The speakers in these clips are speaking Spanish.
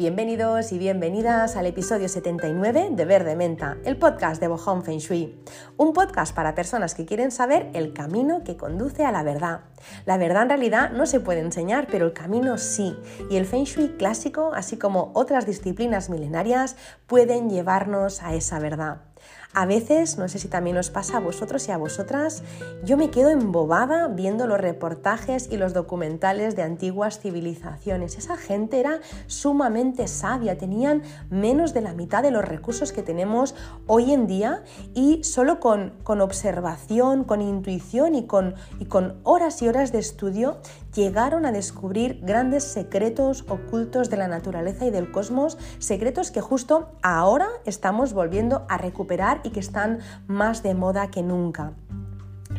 Bienvenidos y bienvenidas al episodio 79 de Verde Menta, el podcast de Bohong Feng Shui. Un podcast para personas que quieren saber el camino que conduce a la verdad. La verdad en realidad no se puede enseñar, pero el camino sí. Y el Feng Shui clásico, así como otras disciplinas milenarias, pueden llevarnos a esa verdad. A veces, no sé si también os pasa a vosotros y a vosotras, yo me quedo embobada viendo los reportajes y los documentales de antiguas civilizaciones. Esa gente era sumamente sabia, tenían menos de la mitad de los recursos que tenemos hoy en día y solo con, con observación, con intuición y con, y con horas y horas de estudio llegaron a descubrir grandes secretos ocultos de la naturaleza y del cosmos, secretos que justo ahora estamos volviendo a recuperar y que están más de moda que nunca.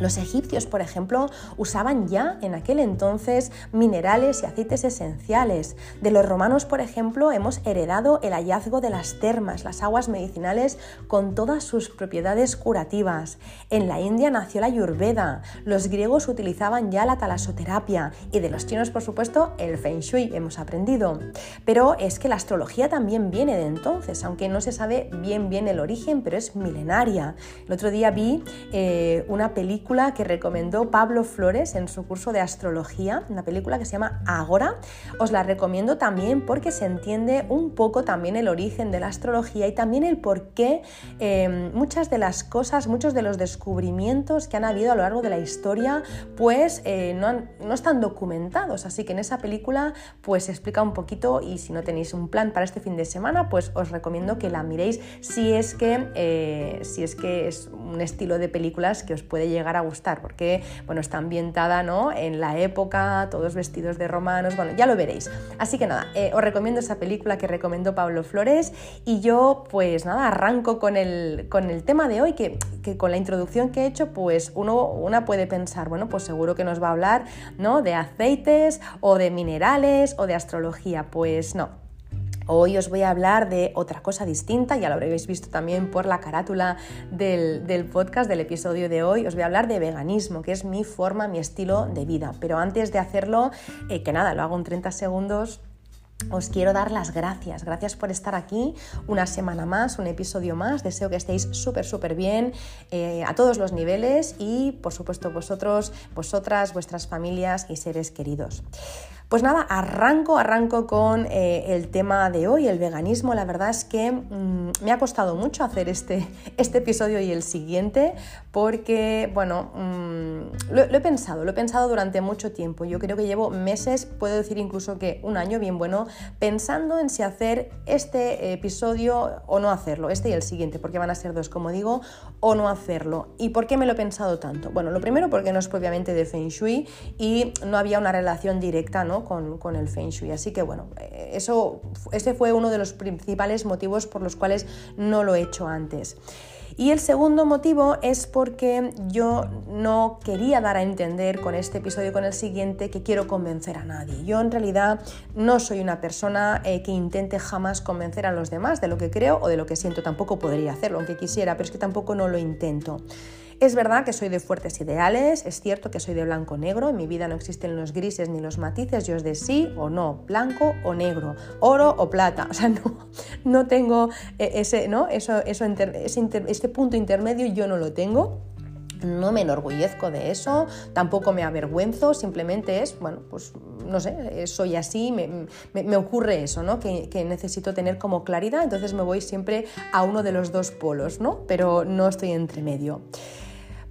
Los egipcios, por ejemplo, usaban ya en aquel entonces minerales y aceites esenciales. De los romanos, por ejemplo, hemos heredado el hallazgo de las termas, las aguas medicinales con todas sus propiedades curativas. En la India nació la Ayurveda. Los griegos utilizaban ya la talasoterapia y de los chinos, por supuesto, el Feng Shui hemos aprendido. Pero es que la astrología también viene de entonces, aunque no se sabe bien bien el origen, pero es milenaria. El otro día vi eh, una película que recomendó Pablo Flores en su curso de astrología, una película que se llama Agora. Os la recomiendo también porque se entiende un poco también el origen de la astrología y también el por qué em, muchas de las cosas, muchos de los descubrimientos que han habido a lo largo de la historia, pues eh, no, no, están documentados. Así que en esa película pues explica un poquito y si no tenéis un plan para este fin de semana, pues os recomiendo que la miréis si es que, eh, si es, que es un estilo de películas que os puede llegar a gustar, porque bueno, está ambientada ¿no? en la época, todos vestidos de romanos, bueno, ya lo veréis. Así que nada, eh, os recomiendo esa película que recomendó Pablo Flores y yo pues nada, arranco con el, con el tema de hoy, que, que con la introducción que he hecho, pues uno, una puede pensar, bueno, pues seguro que nos va a hablar ¿no? de aceites o de minerales o de astrología, pues no, Hoy os voy a hablar de otra cosa distinta, ya lo habréis visto también por la carátula del, podcast, del episodio de hoy. Os voy a hablar de veganismo, que es mi forma, mi estilo de vida. Pero antes de hacerlo, eh, que nada, lo hago en 30 segundos, os quiero dar las gracias. Gracias por estar aquí una semana más, un episodio más. Deseo que estéis súper, súper bien eh, a todos los niveles y, por supuesto, vosotros, vosotras, vuestras familias y seres queridos. Pues nada, arranco, arranco con eh, el tema de hoy, el veganismo. La verdad es que mm, me ha costado mucho hacer este, este episodio y el siguiente porque, bueno, mm, lo, he pensado, lo he pensado durante mucho tiempo. Yo creo que llevo meses, puedo decir incluso que un año bien bueno, pensando en si hacer este episodio o no hacerlo, este y el siguiente, porque van a ser dos, como digo, o no hacerlo. ¿Y por qué me lo he pensado tanto? Bueno, lo primero porque no es propiamente de Feng Shui y no había una relación directa, ¿no? Con, el Feng Shui. Así que bueno, eh, eso, ese fue uno de los principales motivos por los cuales no lo he hecho antes. Y el segundo motivo es porque yo no quería dar a entender con este episodio y con el siguiente que quiero convencer a nadie. Yo en realidad no soy una persona eh, que intente jamás convencer a los demás de lo que creo o de lo que siento. Tampoco podría hacerlo, aunque quisiera, pero es que tampoco no lo intento. Es verdad que soy de fuertes ideales, es cierto que soy de blanco-negro, en mi vida no existen los grises ni los matices, yo es de sí o no, blanco o negro, oro o plata, o sea, no, no tengo eh, ese, ¿no? eso, eso este punto intermedio yo no lo tengo. No me enorgullezco de eso, tampoco me avergüenzo, simplemente es, bueno, pues no sé, soy así, me, ocurre eso, ¿no? Que, que, necesito tener como claridad, entonces me voy siempre a uno de los dos polos, ¿no? Pero no estoy entre medio.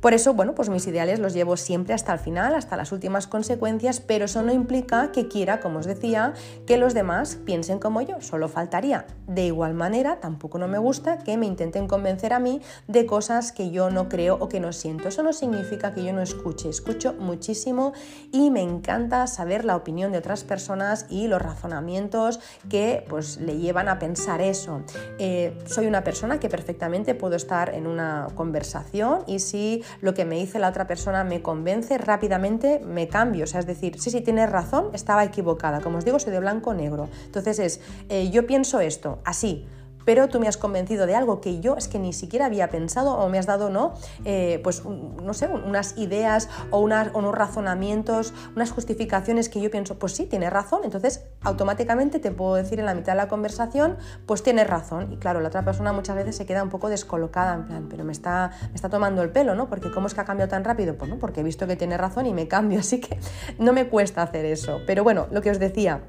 Por eso, bueno, pues mis ideales los llevo siempre hasta el final, hasta las últimas consecuencias, pero eso no implica que quiera, como os decía, que los demás piensen como yo, solo faltaría. De igual manera, tampoco no me gusta que me intenten convencer a mí de cosas que yo no creo o que no siento. Eso no significa que yo no escuche, escucho muchísimo y me encanta saber la opinión de otras personas y los razonamientos que pues le llevan a pensar eso. Eh, soy una persona que perfectamente puedo estar en una conversación y si lo que me dice la otra persona me convence, rápidamente me cambio. O sea, es decir, sí, sí, tienes razón, estaba equivocada. Como os digo, soy de blanco negro. Entonces es, eh, yo pienso esto, así pero tú me has convencido de algo que yo es que ni siquiera había pensado o me has dado, ¿no? Eh, pues, no sé, unas ideas o, unas, unos razonamientos, unas justificaciones que yo pienso, pues sí, tienes razón, entonces automáticamente te puedo decir en la mitad de la conversación, pues tienes razón. Y claro, la otra persona muchas veces se queda un poco descolocada, en plan, pero me está, me está tomando el pelo, ¿no? Porque ¿cómo es que ha cambiado tan rápido? Pues no, porque he visto que tiene razón y me cambio, así que no me cuesta hacer eso. Pero bueno, lo que os decía,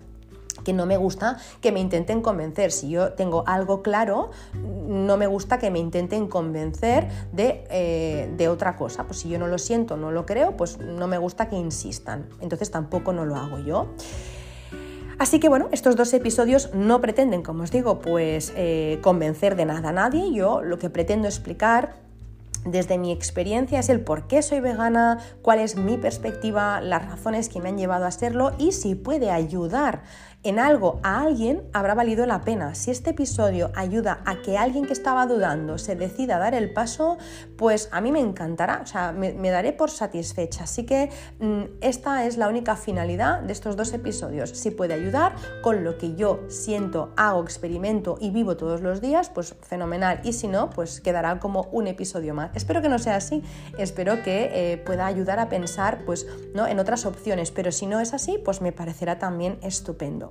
que no me gusta que me intenten convencer. Si yo tengo algo claro, no me gusta que me intenten convencer de, eh, de, otra cosa. Pues si yo no lo siento, no lo creo, pues no me gusta que insistan. Entonces tampoco no lo hago yo. Así que bueno, estos dos episodios no pretenden, como os digo, pues eh, convencer de nada a nadie. Yo lo que pretendo explicar desde mi experiencia es el por qué soy vegana, cuál es mi perspectiva, las razones que me han llevado a serlo y si puede ayudar en algo a alguien habrá valido la pena. Si este episodio ayuda a que alguien que estaba dudando se decida a dar el paso, pues a mí me encantará, o sea, me, daré por satisfecha. Así que mm, esta es la única finalidad de estos dos episodios. Si puede ayudar con lo que yo siento, hago, experimento y vivo todos los días, pues fenomenal. Y si no, pues quedará como un episodio más. Espero que no sea así, espero que eh, pueda ayudar a pensar pues, ¿no? en otras opciones, pero si no es así, pues me parecerá también estupendo.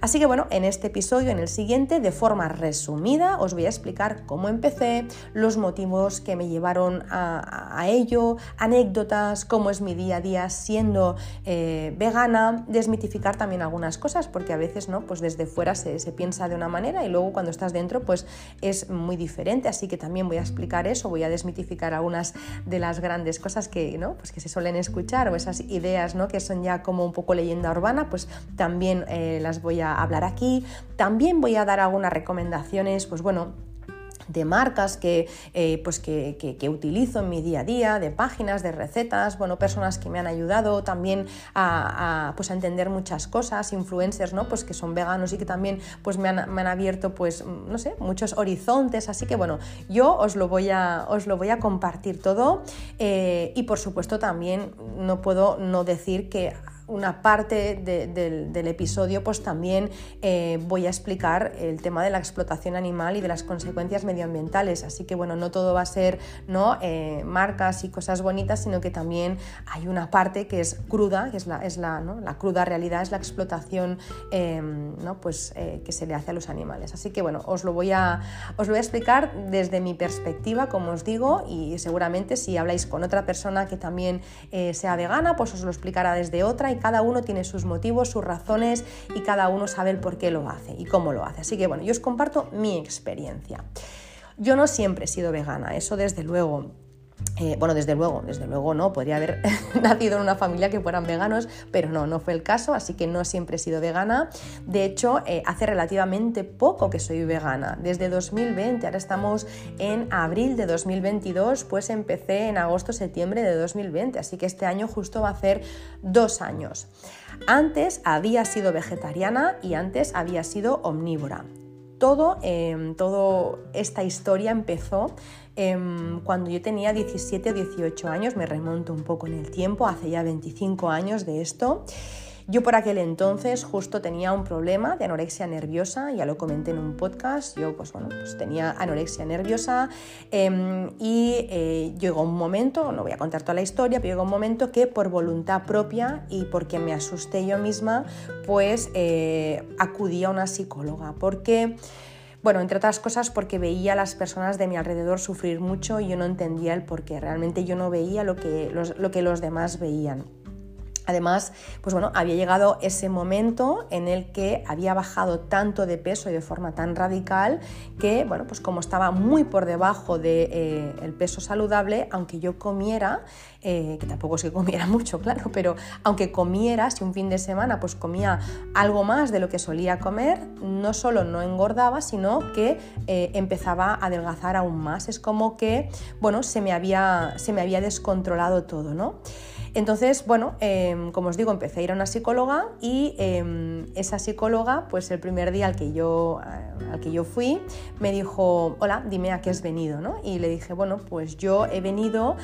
Así que bueno, en este episodio, en el siguiente, de forma resumida, os voy a explicar cómo empecé, los motivos que me llevaron a, ello, anécdotas, cómo es mi día a día siendo eh, vegana, desmitificar también algunas cosas, porque a veces no, pues desde fuera se, piensa de una manera y luego cuando estás dentro, pues es muy diferente. Así que también voy a explicar eso, voy a desmitificar algunas de las grandes cosas que, ¿no? pues que se suelen escuchar o esas ideas ¿no? que son ya como un poco leyenda urbana, pues también eh, las voy a hablar aquí. También voy a dar algunas recomendaciones, pues bueno, de marcas que, eh, pues que, utilizo en mi día a día, de páginas, de recetas, bueno, personas que me han ayudado también a, pues a entender muchas cosas, influencers, ¿no? Pues que son veganos y que también pues me han, abierto, pues, no sé, muchos horizontes, así que bueno, yo os lo voy a, os lo voy a compartir todo eh, y por supuesto también no puedo no decir que una parte del episodio pues también eh, voy a explicar el tema de la explotación animal y de las consecuencias medioambientales. Así que bueno, no todo va a ser ¿no? Eh, marcas y cosas bonitas, sino que también hay una parte que es cruda, que es la, es la, la cruda realidad, es la explotación em, ¿no? pues, eh, que se le hace a los animales. Así que bueno, os lo, voy a, os lo voy a explicar desde mi perspectiva, como os digo, y seguramente si habláis con otra persona que también sea vegana, pues os lo explicará desde otra cada uno tiene sus motivos, sus razones y cada uno sabe el por qué lo hace y cómo lo hace. Así que bueno, yo os comparto mi experiencia. Yo no siempre he sido vegana, eso desde luego. Eh, bueno, desde luego, desde luego no, podría haber nacido en una familia que fueran veganos, pero no, no fue el caso, así que no siempre he sido vegana. De hecho, eh, hace relativamente poco que soy vegana, desde 2020, ahora estamos en abril de 2022, pues empecé en agosto-septiembre de 2020, así que este año justo va a ser dos años. Antes había sido vegetariana y antes había sido omnívora. Todo, eh, todo esta historia empezó Em, cuando yo tenía 17 o 18 años, me remonto un poco en el tiempo, hace ya 25 años de esto. Yo por aquel entonces justo tenía un problema de anorexia nerviosa, ya lo comenté en un podcast, yo pues bueno, pues tenía anorexia nerviosa em, y eh, llegó un momento, no voy a contar toda la historia, pero llegó un momento que por voluntad propia y porque me asusté yo misma, pues eh, acudí a una psicóloga, porque... Bueno, entre otras cosas porque veía a las personas de mi alrededor sufrir mucho y yo no entendía el por qué. Realmente yo no veía lo que los, lo que los demás veían. Además, pues bueno, había llegado ese momento en el que había bajado tanto de peso y de forma tan radical que, bueno, pues como estaba muy por debajo del de, eh, peso saludable, aunque yo comiera, eh, que tampoco es que comiera mucho, claro, pero aunque comiera, si un fin de semana pues comía algo más de lo que solía comer, no solo no engordaba, sino que eh, empezaba a adelgazar aún más. Es como que, bueno, se me había, se me había descontrolado todo, ¿no? Entonces, bueno, em, como os digo, empecé a ir a una psicóloga y em, esa psicóloga, pues el primer día al que, yo, eh, al que yo fui, me dijo, hola, dime a qué has venido, ¿no? Y le dije, bueno, pues yo he venido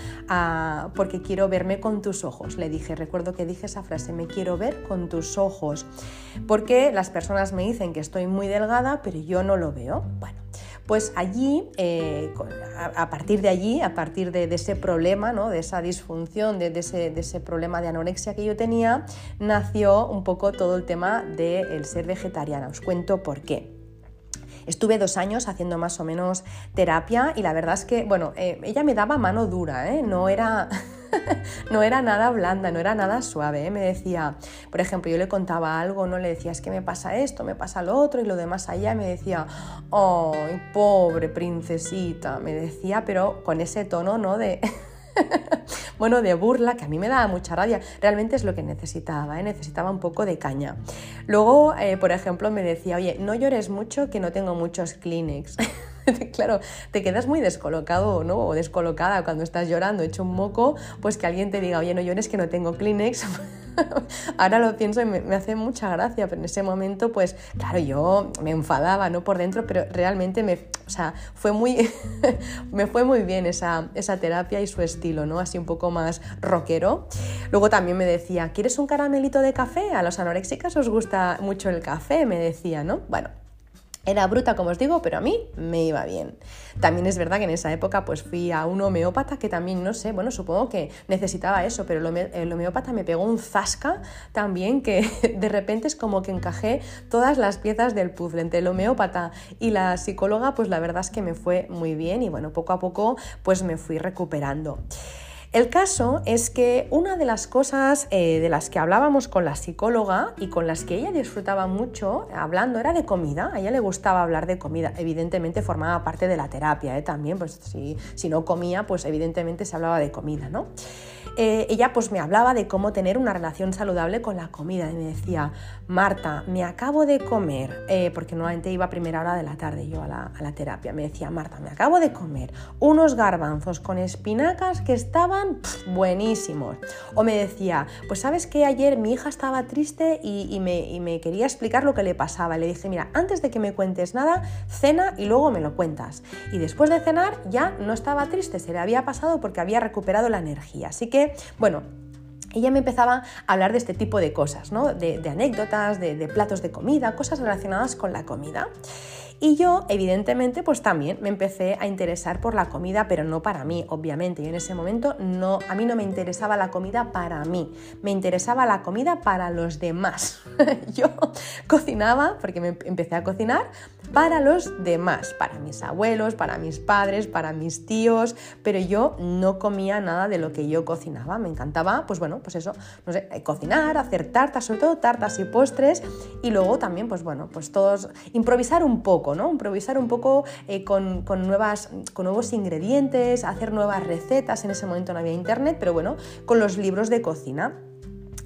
porque quiero verme con tus ojos. Le dije, recuerdo que dije esa frase, me quiero ver con tus ojos, porque las personas me dicen que estoy muy delgada, pero yo no lo veo. Bueno, pues allí, eh, a partir de allí, a partir de, ese problema, ¿no? de esa disfunción, de, ese, problema de anorexia que yo tenía, nació un poco todo el tema del ser vegetariana. Os cuento por qué. Estuve dos años haciendo más o menos terapia y la verdad es que, bueno, eh, ella me daba mano dura, ¿eh? no era... no era nada blanda, no era nada suave. ¿eh? Me decía, por ejemplo, yo le contaba algo, no le decía, es que me pasa esto, me pasa lo otro y lo demás allá. me decía, ¡ay, pobre princesita! Me decía, pero con ese tono, ¿no? De. bueno, de burla, que a mí me daba mucha rabia. Realmente es lo que necesitaba, ¿eh? necesitaba un poco de caña. Luego, eh, por ejemplo, me decía, oye, no llores mucho, que no tengo muchos Kleenex. claro, te quedas muy descolocado ¿no? o descolocada cuando estás llorando, hecho un moco, pues que alguien te diga, oye, no llores que no tengo Kleenex. Ahora lo pienso y me, hace mucha gracia, pero en ese momento, pues claro, yo me enfadaba, ¿no? Por dentro, pero realmente me, o sea, fue muy, me fue muy bien esa, esa terapia y su estilo, ¿no? Así un poco más rockero. Luego también me decía, ¿quieres un caramelito de café? A los anoréxicas os gusta mucho el café, me decía, ¿no? Bueno, era bruta, como os digo, pero a mí me iba bien. También es verdad que en esa época pues fui a un homeópata que también, no sé, bueno, supongo que necesitaba eso, pero el homeópata me pegó un zasca también que de repente es como que encajé todas las piezas del puzzle. Entre el homeópata y la psicóloga, pues la verdad es que me fue muy bien y bueno, poco a poco pues me fui recuperando. El caso es que una de las cosas eh, de las que hablábamos con la psicóloga y con las que ella disfrutaba mucho hablando era de comida. A ella le gustaba hablar de comida. Evidentemente formaba parte de la terapia ¿eh? también, pues si, si no comía, pues evidentemente se hablaba de comida, ¿no? Eh, ella pues me hablaba de cómo tener una relación saludable con la comida y me decía, Marta, me acabo de comer, eh, porque nuevamente iba a primera hora de la tarde yo a la, terapia, me decía, Marta, me acabo de comer unos garbanzos con espinacas que estaban buenísimos. O me decía, pues sabes que ayer mi hija estaba triste y, me, y quería explicar lo que le pasaba. Le dije, mira, antes de que me cuentes nada, cena y luego me lo cuentas. Y después de cenar ya no estaba triste, se le había pasado porque había recuperado la energía. Así que bueno, ella me empezaba a hablar de este tipo de cosas, ¿no? de, anécdotas, de, de, platos de comida, cosas relacionadas con la comida. Y yo, evidentemente, pues también me empecé a interesar por la comida, pero no para mí, obviamente. Yo en ese momento no, a mí no me interesaba la comida para mí, me interesaba la comida para los demás. yo cocinaba, porque me empecé a cocinar, para los demás, para mis abuelos, para mis padres, para mis tíos, pero yo no comía nada de lo que yo cocinaba. Me encantaba, pues bueno, pues eso, no sé, cocinar, hacer tartas, sobre todo tartas y postres, y luego también, pues bueno, pues todos, improvisar un poco Improvisar un poco eh, con, nuevas, con nuevos ingredientes, hacer nuevas recetas. En ese momento no había internet, pero bueno, con los libros de cocina.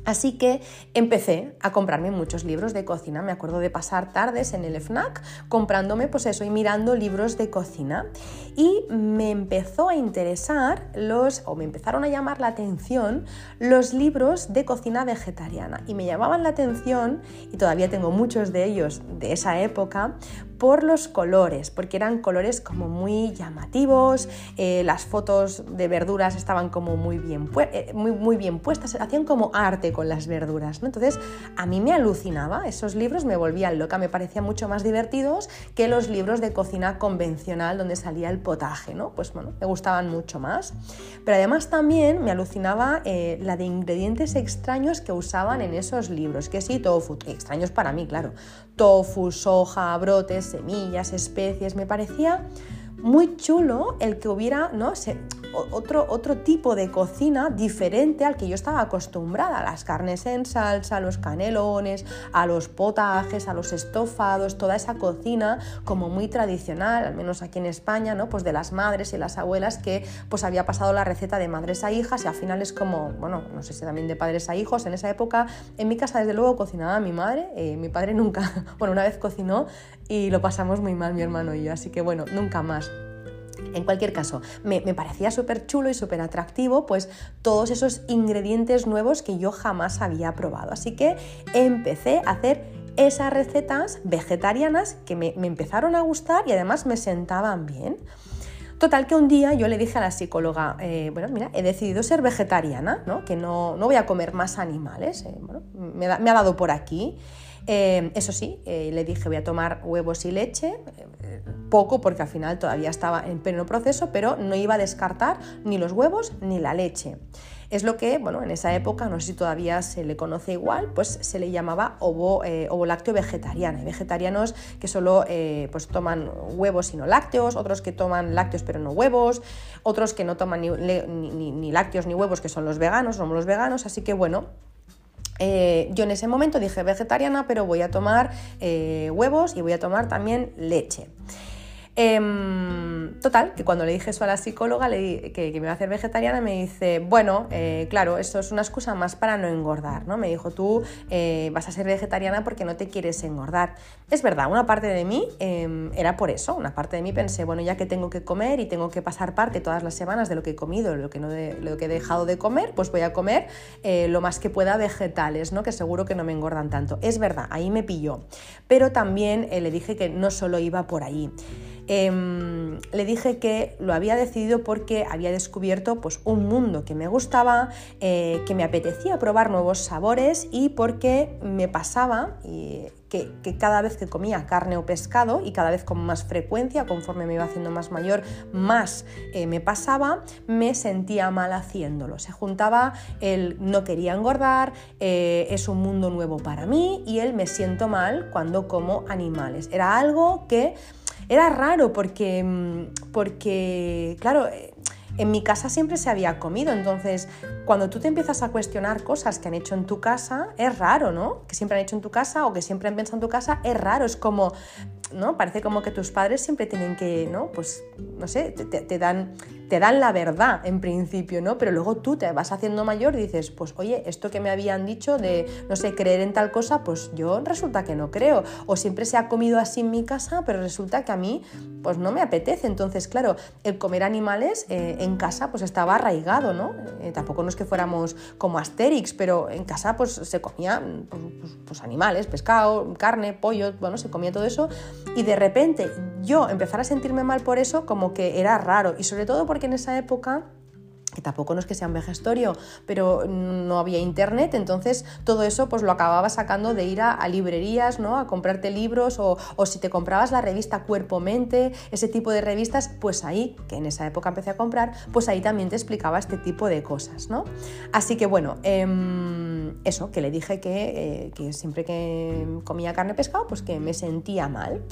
Así que empecé a comprarme muchos libros de cocina. Me acuerdo de pasar tardes en el FNAC comprándome, pues eso, y mirando libros de cocina. Y me empezó a interesar los, o me empezaron a llamar la atención los libros de cocina vegetariana. Y me llamaban la atención, y todavía tengo muchos de ellos de esa época, por los colores, porque eran colores como muy llamativos, eh, las fotos de verduras estaban como muy bien, eh, muy, muy bien puestas, hacían como arte con las verduras. Entonces, a mí me alucinaba, esos libros me volvían loca, me parecían mucho más divertidos que los libros de cocina convencional donde salía el potaje, ¿no? Pues bueno, me gustaban mucho más. Pero además también me alucinaba eh, la de ingredientes extraños que usaban en esos libros, que sí, tofu, extraños para mí, claro, tofu, soja, brotes, semillas, especies, me parecía muy chulo el que hubiera, ¿no? otro, otro tipo de cocina diferente al que yo estaba acostumbrada, las carnes en salsa, los canelones, a los potajes, a los estofados, toda esa cocina como muy tradicional, al menos aquí en España, ¿no? Pues de las madres y las abuelas que pues había pasado la receta de madres a hijas y al final es como, bueno, no sé si también de padres a hijos, en esa época en mi casa desde luego cocinaba mi madre, eh, mi padre nunca, bueno, una vez cocinó y lo pasamos muy mal mi hermano y yo, así que bueno, nunca más. En cualquier caso, me, parecía súper chulo y súper atractivo, pues todos esos ingredientes nuevos que yo jamás había probado. Así que empecé a hacer esas recetas vegetarianas que me, empezaron a gustar y además me sentaban bien. Total que un día yo le dije a la psicóloga, eh, bueno, mira, he decidido ser vegetariana, ¿no? que no, no voy a comer más animales, eh, me, ha dado por aquí. Eh, eso sí, le dije voy a tomar huevos y leche, poco porque al final todavía estaba en pleno proceso, pero no iba a descartar ni los huevos ni la leche. Es lo que, bueno, en esa época, no sé si todavía se le conoce igual, pues se le llamaba ovo, eh, lácteo vegetariano. Hay vegetarianos que solo eh, pues toman huevos y no lácteos, otros que toman lácteos pero no huevos, otros que no toman ni, lácteos ni huevos, que son los veganos, somos los veganos, así que bueno, eh, yo en ese momento dije vegetariana, pero voy a tomar huevos y voy a tomar también leche. Em, total, que cuando le dije eso a la psicóloga, le que, me iba a hacer vegetariana, me dice, bueno, eh, claro, esto es una excusa más para no engordar, ¿no? Me dijo, tú eh, vas a ser vegetariana porque no te quieres engordar. Es verdad, una parte de mí em, era por eso, una parte de mí pensé, bueno, ya que tengo que comer y tengo que pasar parte todas las semanas de lo que he comido, lo que, no lo que he dejado de comer, pues voy a comer eh, lo más que pueda vegetales, ¿no? Que seguro que no me engordan tanto. Es verdad, ahí me pilló. Pero también le dije que no solo iba por ahí. Em, le dije que lo había decidido porque había descubierto pues, un mundo que me gustaba, eh, que me apetecía probar nuevos sabores y porque me pasaba que, cada vez que comía carne o pescado y cada vez con más frecuencia, conforme me iba haciendo más mayor, más eh, me pasaba, me sentía mal haciéndolo. Se juntaba el no quería engordar, eh, es un mundo nuevo para mí y el me siento mal cuando como animales. Era algo que era raro porque, mm, porque claro, eh, en mi casa siempre se había comido, entonces cuando tú te empiezas a cuestionar cosas que han hecho en tu casa, es raro, ¿no? Que siempre han hecho en tu casa o que siempre han pensado en tu casa, es raro, es como, ¿no? Parece como que tus padres siempre tienen que, ¿no? Pues, no sé, te, dan, te dan la verdad en principio, ¿no? Pero luego tú te vas haciendo mayor y dices, pues, oye, esto que me habían dicho de, no sé, creer en tal cosa, pues yo resulta que no creo. O siempre se ha comido así en mi casa, pero resulta que a mí, pues no me apetece. Entonces, claro, el comer animales eh, en casa, pues estaba arraigado, ¿no? Eh, tampoco no es que fuéramos como Asterix, pero en casa, pues se comía, pues, pues, pues animales, pescado, carne, pollo, bueno, se comía todo eso y de repente yo empezar a sentirme mal por eso como que era raro. Y sobre todo porque en esa época que tampoco no es que sea un vejestorio, pero no había internet, entonces todo eso pues lo acababa sacando de ir a, librerías, ¿no? A comprarte libros o, si te comprabas la revista Cuerpo Mente, ese tipo de revistas, pues ahí, que en esa época empecé a comprar, pues ahí también te explicaba este tipo de cosas, ¿no? Así que bueno, em, eso, que le dije que, eh, que siempre que comía carne pescado, pues que me sentía mal.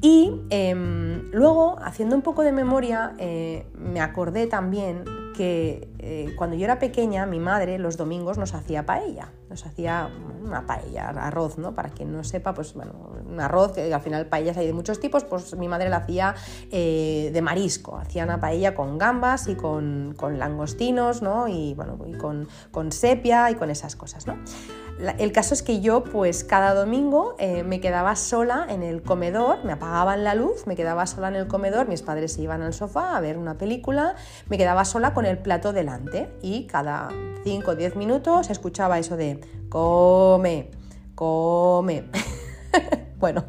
Y em, luego, haciendo un poco de memoria, eh, me acordé también que eh, cuando yo era pequeña, mi madre los domingos nos hacía paella, nos hacía una paella, arroz, ¿no? Para quien no sepa, pues bueno, un arroz, al final paellas hay de muchos tipos, pues mi madre la hacía eh, de marisco, hacía una paella con gambas y con, langostinos, ¿no? Y bueno, y con, con sepia y con esas cosas, ¿no? El caso es que yo pues cada domingo eh, me quedaba sola en el comedor, me apagaban la luz, me quedaba sola en el comedor, mis padres se iban al sofá a ver una película, me quedaba sola con el plato delante y cada 5 o 10 minutos escuchaba eso de come, come. Bueno,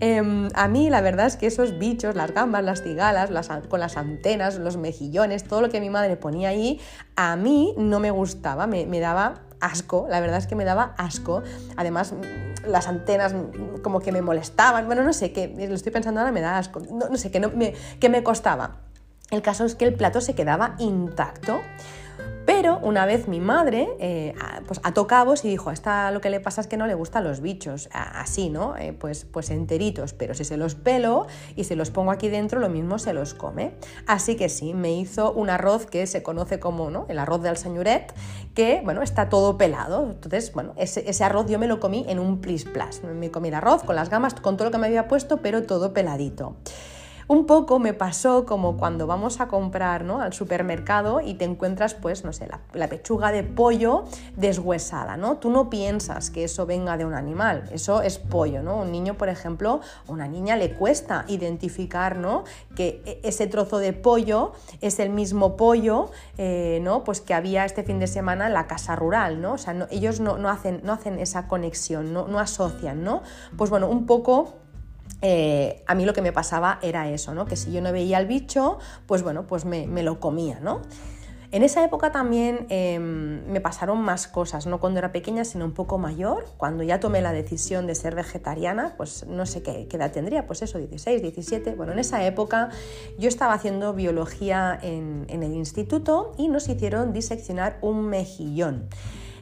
em, a mí la verdad es que esos bichos, las gambas, las cigalas, con las antenas, los mejillones, todo lo que mi madre ponía ahí, a mí no me gustaba, me daba asco, la verdad es que me daba asco. Además, las antenas como que me molestaban, bueno, no sé, que lo estoy pensando ahora, me da asco, no, sé, que, no, que me costaba. El caso es que el plato se quedaba intacto. Pero una vez mi madre eh, pues ató cabos y dijo, a esta lo que le pasa es que no le gustan los bichos, así, ¿no? Eh, pues, pues enteritos, pero si se los pelo y se los pongo aquí dentro, lo mismo se los come. Así que sí, me hizo un arroz que se conoce como ¿no? el arroz del señoret, que, bueno, está todo pelado. Entonces, bueno, ese, ese arroz yo me lo comí en un plis plas. Me comí el arroz con las gamas, con todo lo que me había puesto, pero todo peladito. Un poco me pasó como cuando vamos a comprar ¿no? al supermercado y te encuentras, pues, no sé, la, pechuga de pollo deshuesada, ¿no? Tú no piensas que eso venga de un animal, eso es pollo, ¿no? Un niño, por ejemplo, a una niña le cuesta identificar, ¿no? Que e, ese trozo de pollo es el mismo pollo, eh, ¿no? Pues que había este fin de semana en la casa rural, ¿no? O sea, ellos no, hacen, no hacen esa conexión, no, no asocian, ¿no? Pues bueno, un poco eh, a mí lo que me pasaba era eso, ¿no? Que si yo no veía el bicho, pues bueno, pues me, lo comía, ¿no? En esa época también em, me pasaron más cosas, no cuando era pequeña, sino un poco mayor. Cuando ya tomé la decisión de ser vegetariana, pues no sé qué, edad tendría, pues eso, 16, 17. Bueno, en esa época yo estaba haciendo biología en el instituto y nos hicieron diseccionar un mejillón.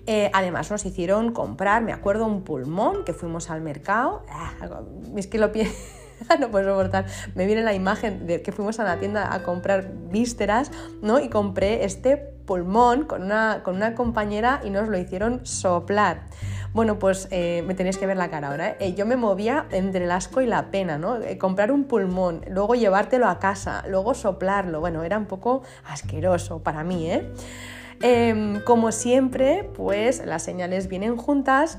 Eh, además nos hicieron comprar, me acuerdo, un pulmón que fuimos al mercado. Ah, es que lo no puedo soportar. Me viene la imagen de que fuimos a la tienda a comprar vísceras, ¿no? Y compré este pulmón con una, con una compañera y nos lo hicieron soplar. Bueno, pues eh, me tenéis que ver la cara ahora. ¿eh? Yo me movía entre el asco y la pena, ¿no? comprar un pulmón, luego llevártelo a casa, luego soplarlo. Bueno, era un poco asqueroso para mí, ¿eh? Em, como siempre, pues las señales vienen juntas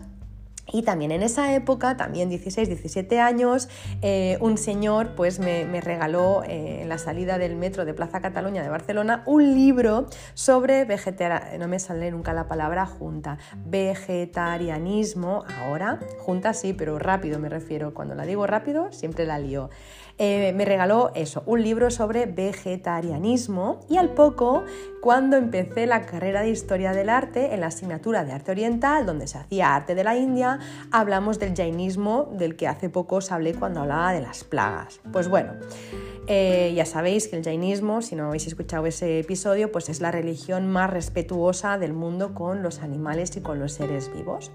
y también en esa época, también 16, 17 años, eh, un señor pues me, regaló eh, en la salida del metro de Plaza Cataluña de Barcelona un libro sobre vegetarianismo, no me sale nunca la palabra junta, vegetarianismo, ahora, junta sí, pero rápido me refiero, cuando la digo rápido siempre la lío. Eh, me regaló eso, un libro sobre vegetarianismo y al poco, cuando empecé la carrera de Historia del Arte en la asignatura de Arte Oriental, donde se hacía arte de la India, hablamos del jainismo del que hace poco os hablé cuando hablaba de las plagas. Pues bueno, eh, ya sabéis que el jainismo, si no habéis escuchado ese episodio, pues es la religión más respetuosa del mundo con los animales y con los seres vivos.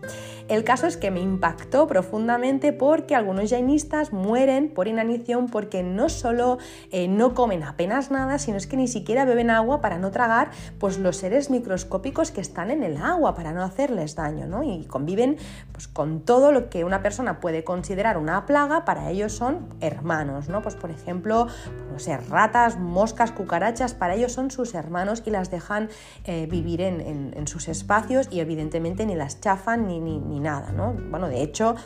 El caso es que me impactó profundamente porque algunos jainistas mueren por inanición porque no solo eh, no comen apenas nada, sino es que ni siquiera beben agua para no tragar pues, los seres microscópicos que están en el agua para no hacerles daño, ¿no? Y conviven pues, con todo lo que una persona puede considerar una plaga, para ellos son hermanos, ¿no? Pues por ejemplo, no sé, ratas, moscas, cucarachas, para ellos son sus hermanos y las dejan eh, vivir en, sus espacios y evidentemente ni las chafan ni, ni, ni nada, ¿no? Bueno, de hecho,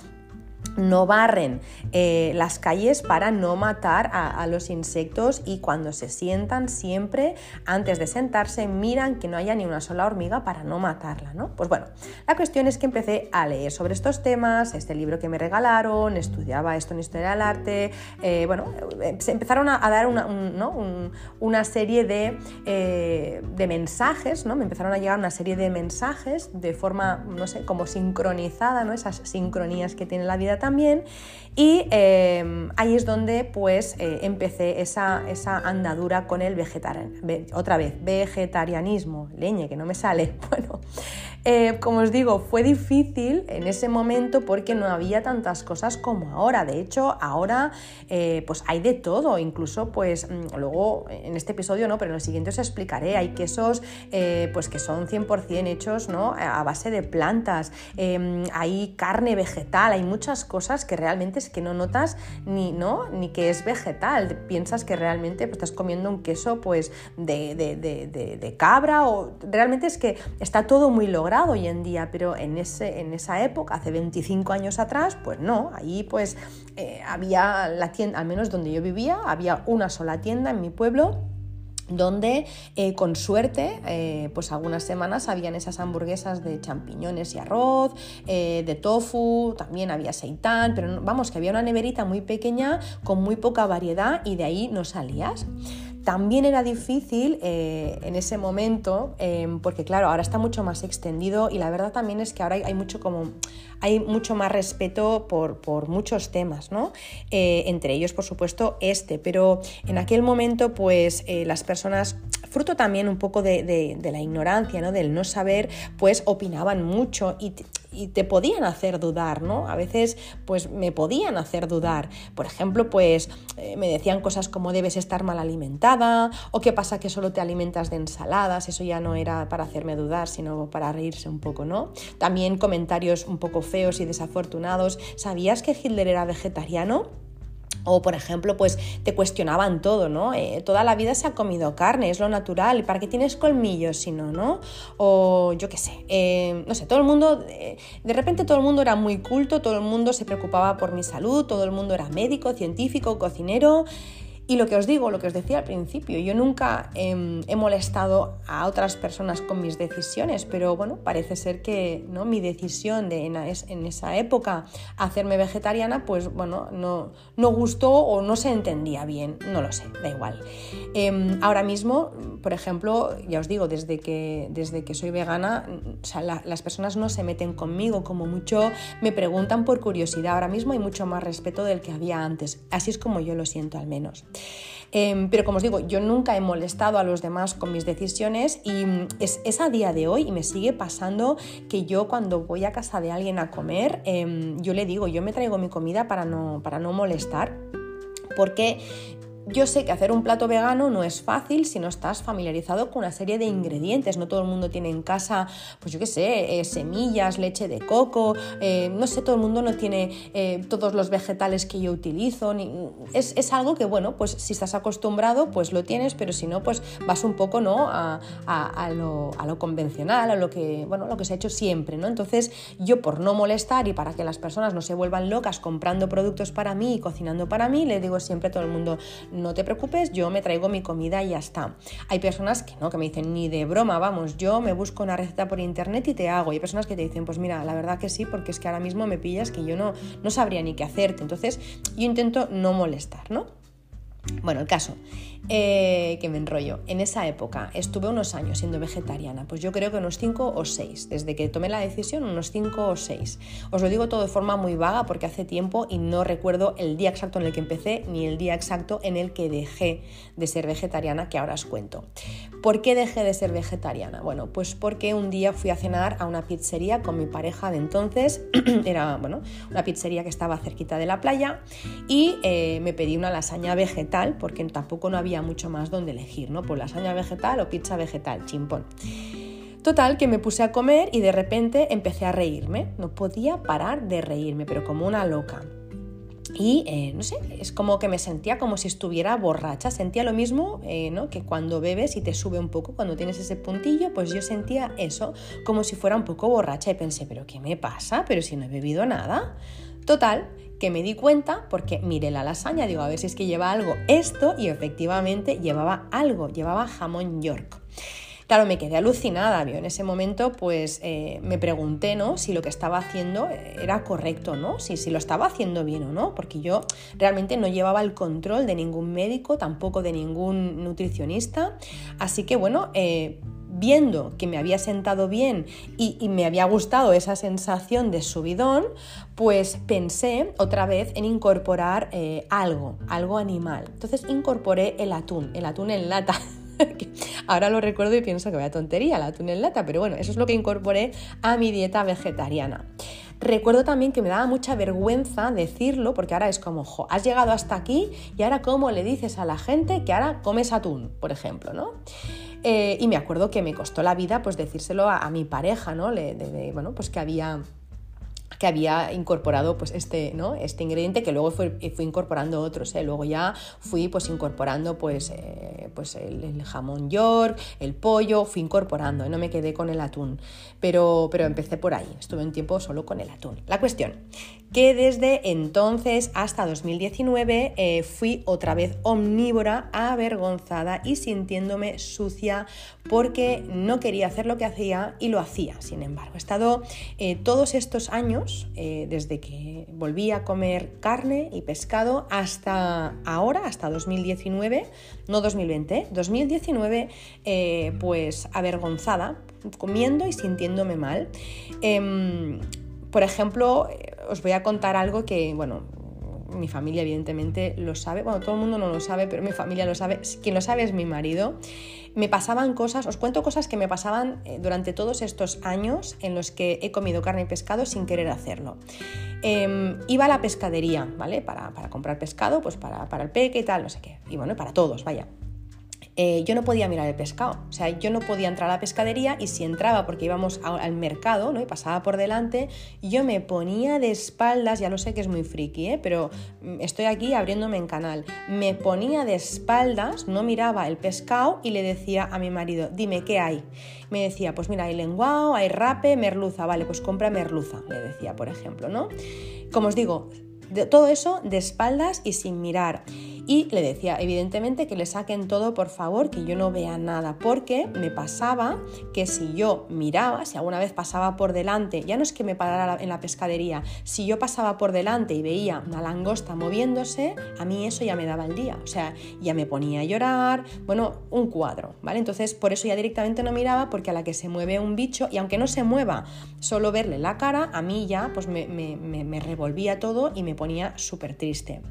no barren eh, las calles para no matar a, los insectos y cuando se sientan siempre antes de sentarse miran que no haya ni una sola hormiga para no matarla, ¿no? Pues bueno, la cuestión es que empecé a leer sobre estos temas, este libro que me regalaron, estudiaba esto en Historia del Arte, eh, bueno, eh, se empezaron a, dar una, serie de, de mensajes, ¿no? Me empezaron a llegar una serie de mensajes de forma, no sé, como sincronizada, ¿no? Esas sincronías que tiene la vida también. Y em, ahí es donde pues eh, empecé esa, esa, andadura con el vegetarianismo, otra vez, vegetarianismo, leñe que no me sale, bueno, eh, como os digo, fue difícil en ese momento porque no había tantas cosas como ahora. De hecho, ahora eh, pues hay de todo. Incluso, pues mm, luego en este episodio no, pero en el siguiente os explicaré. Hay quesos eh, pues que son 100% hechos ¿no? a base de plantas. Em, hay carne vegetal. Hay muchas cosas que realmente es que no notas ni, ¿no? ni que es vegetal. Piensas que realmente pues, estás comiendo un queso pues de, de cabra o realmente es que está todo muy logrado hoy en día, pero en, ese, en esa época, hace 25 años atrás, pues no, ahí pues eh, había la tienda, al menos donde yo vivía, había una sola tienda en mi pueblo donde eh, con suerte, eh, pues algunas semanas habían esas hamburguesas de champiñones y arroz, de tofu, también había seitán, pero vamos, que había una neverita muy pequeña con muy poca variedad y de ahí no salías. También era difícil eh, en ese momento, em, porque claro, ahora está mucho más extendido y la verdad también es que ahora hay, mucho como hay mucho más respeto por, por muchos temas, ¿no? Eh, entre ellos, por supuesto, este, pero en aquel momento, pues eh, las personas fruto también un poco de, la ignorancia, ¿no? del no saber, pues opinaban mucho y, te podían hacer dudar, ¿no? A veces pues me podían hacer dudar. Por ejemplo, pues eh, me decían cosas como debes estar mal alimentada o qué pasa que solo te alimentas de ensaladas, eso ya no era para hacerme dudar, sino para reírse un poco, ¿no? También comentarios un poco feos y desafortunados. ¿Sabías que Hitler era vegetariano? O, por ejemplo, pues te cuestionaban todo, ¿no? Eh, toda la vida se ha comido carne, es lo natural, ¿para qué tienes colmillos si no, no? O yo qué sé, eh, no sé, todo el mundo, eh, de repente todo el mundo era muy culto, todo el mundo se preocupaba por mi salud, todo el mundo era médico, científico, cocinero. Y lo que os digo, lo que os decía al principio, yo nunca em, he molestado a otras personas con mis decisiones, pero bueno, parece ser que ¿no? mi decisión de en, esa época hacerme vegetariana, pues bueno, no, no gustó o no se entendía bien, no lo sé, da igual. Em, ahora mismo, por ejemplo, ya os digo, desde que, desde que soy vegana, las personas no se meten conmigo, como mucho me preguntan por curiosidad. Ahora mismo hay mucho más respeto del que había antes, así es como yo lo siento al menos. Em, pero como os digo, yo nunca he molestado a los demás con mis decisiones y mm, es, a día de hoy y me sigue pasando que yo cuando voy a casa de alguien a comer, em, yo le digo, yo me traigo mi comida para no, para no molestar porque yo sé que hacer un plato vegano no es fácil si no estás familiarizado con una serie de ingredientes. No todo el mundo tiene en casa, pues yo qué sé, eh, semillas, leche de coco, eh, no sé, todo el mundo no tiene eh, todos los vegetales que yo utilizo. es, algo que, bueno, pues si estás acostumbrado, pues lo tienes, pero si no, pues vas un poco, ¿no? A, lo, convencional, a lo que, bueno, lo que se ha hecho siempre, ¿no? Entonces, yo por no molestar y para que las personas no se vuelvan locas comprando productos para mí y cocinando para mí, le digo siempre a todo el mundo, no te preocupes, yo me traigo mi comida y ya está. Hay personas que no, que me dicen, ni de broma, vamos, yo me busco una receta por internet y te hago. Y hay personas que te dicen, pues mira, la verdad que sí, porque es que ahora mismo me pillas que yo no, no sabría ni qué hacerte. Entonces, yo intento no molestar, ¿no? Bueno, el caso, eh, que me enrollo. En esa época estuve unos años siendo vegetariana, pues yo creo que unos 5 o 6, desde que tomé la decisión, unos 5 o 6. Os lo digo todo de forma muy vaga porque hace tiempo y no recuerdo el día exacto en el que empecé ni el día exacto en el que dejé de ser vegetariana, que ahora os cuento. ¿Por qué dejé de ser vegetariana? Bueno, pues porque un día fui a cenar a una pizzería con mi pareja de entonces, era bueno, una pizzería que estaba cerquita de la playa y eh, me pedí una lasaña vegetal porque tampoco no había mucho más donde elegir, ¿no? Pues lasaña vegetal o pizza vegetal, chimpón. Total, que me puse a comer y de repente empecé a reírme. No podía parar de reírme, pero como una loca. Y eh, no sé, es como que me sentía como si estuviera borracha. Sentía lo mismo eh, ¿no? que cuando bebes y te sube un poco, cuando tienes ese puntillo, pues yo sentía eso, como si fuera un poco borracha. Y pensé, ¿pero qué me pasa? ¿Pero si no he bebido nada? Total, que me di cuenta porque miré la lasaña, digo, a ver si es que lleva algo esto y efectivamente llevaba algo, llevaba jamón york. Claro, me quedé alucinada, ¿vio? En ese momento, pues eh, me pregunté, ¿no? Si lo que estaba haciendo era correcto, ¿no? Si, si lo estaba haciendo bien o no, porque yo realmente no llevaba el control de ningún médico, tampoco de ningún nutricionista. Así que, bueno, eh, viendo que me había sentado bien y, me había gustado esa sensación de subidón, pues pensé otra vez en incorporar eh, algo, algo animal. Entonces incorporé el atún, el atún en lata. Ahora lo recuerdo y pienso que vaya tontería el atún en lata, pero bueno, eso es lo que incorporé a mi dieta vegetariana. Recuerdo también que me daba mucha vergüenza decirlo, porque ahora es como, has llegado hasta aquí y ahora cómo le dices a la gente que ahora comes atún, por ejemplo, ¿no? Eh, y me acuerdo que me costó la vida pues decírselo a, mi pareja, ¿no? bueno, pues que había que había incorporado pues este, ¿no? este ingrediente que luego fui, fui incorporando otros. ¿eh? Luego ya fui pues incorporando pues, eh, pues el, jamón york, el pollo, fui incorporando, ¿eh? no me quedé con el atún. Pero, pero empecé por ahí, estuve un tiempo solo con el atún. La cuestión, que desde entonces hasta 2019 fui otra vez omnívora, avergonzada y sintiéndome sucia porque no quería hacer lo que hacía y lo hacía. Sin embargo, he estado todos estos años eh, desde que volví a comer carne y pescado hasta ahora, hasta 2019, no 2020, 2019, eh, pues avergonzada, comiendo y sintiéndome mal. Em, por ejemplo, os voy a contar algo que, bueno, mi familia evidentemente lo sabe, bueno, todo el mundo no lo sabe, pero mi familia lo sabe, quien lo sabe es mi marido. Me pasaban cosas, os cuento cosas que me pasaban eh, durante todos estos años en los que he comido carne y pescado sin querer hacerlo. Em, iba a la pescadería, ¿vale? Para, comprar pescado, pues para, para el peque y tal, no sé qué. Y bueno, para todos, vaya. Eh, yo no podía mirar el pescado. O sea, yo no podía entrar a la pescadería y si entraba porque íbamos al mercado, ¿no? Y pasaba por delante, yo me ponía de espaldas, ya lo sé que es muy friki, ¿eh? Pero mm, estoy aquí abriéndome en canal. Me ponía de espaldas, no miraba el pescado y le decía a mi marido, dime qué hay. Me decía, pues mira, hay lenguao, hay rape, merluza, vale, pues compra merluza, le decía, por ejemplo, ¿no? Como os digo, todo eso de espaldas y sin mirar. Y le decía, evidentemente, que le saquen todo, por favor, que yo no vea nada, porque me pasaba que si yo miraba, si alguna vez pasaba por delante, ya no es que me parara en la pescadería, si yo pasaba por delante y veía una langosta moviéndose, a mí eso ya me daba el día, o sea, ya me ponía a llorar, bueno, un cuadro, ¿vale? Entonces, por eso ya directamente no miraba, porque a la que se mueve un bicho, y aunque no se mueva, solo verle la cara, a mí ya pues me, me, me revolvía todo y me ponía súper triste.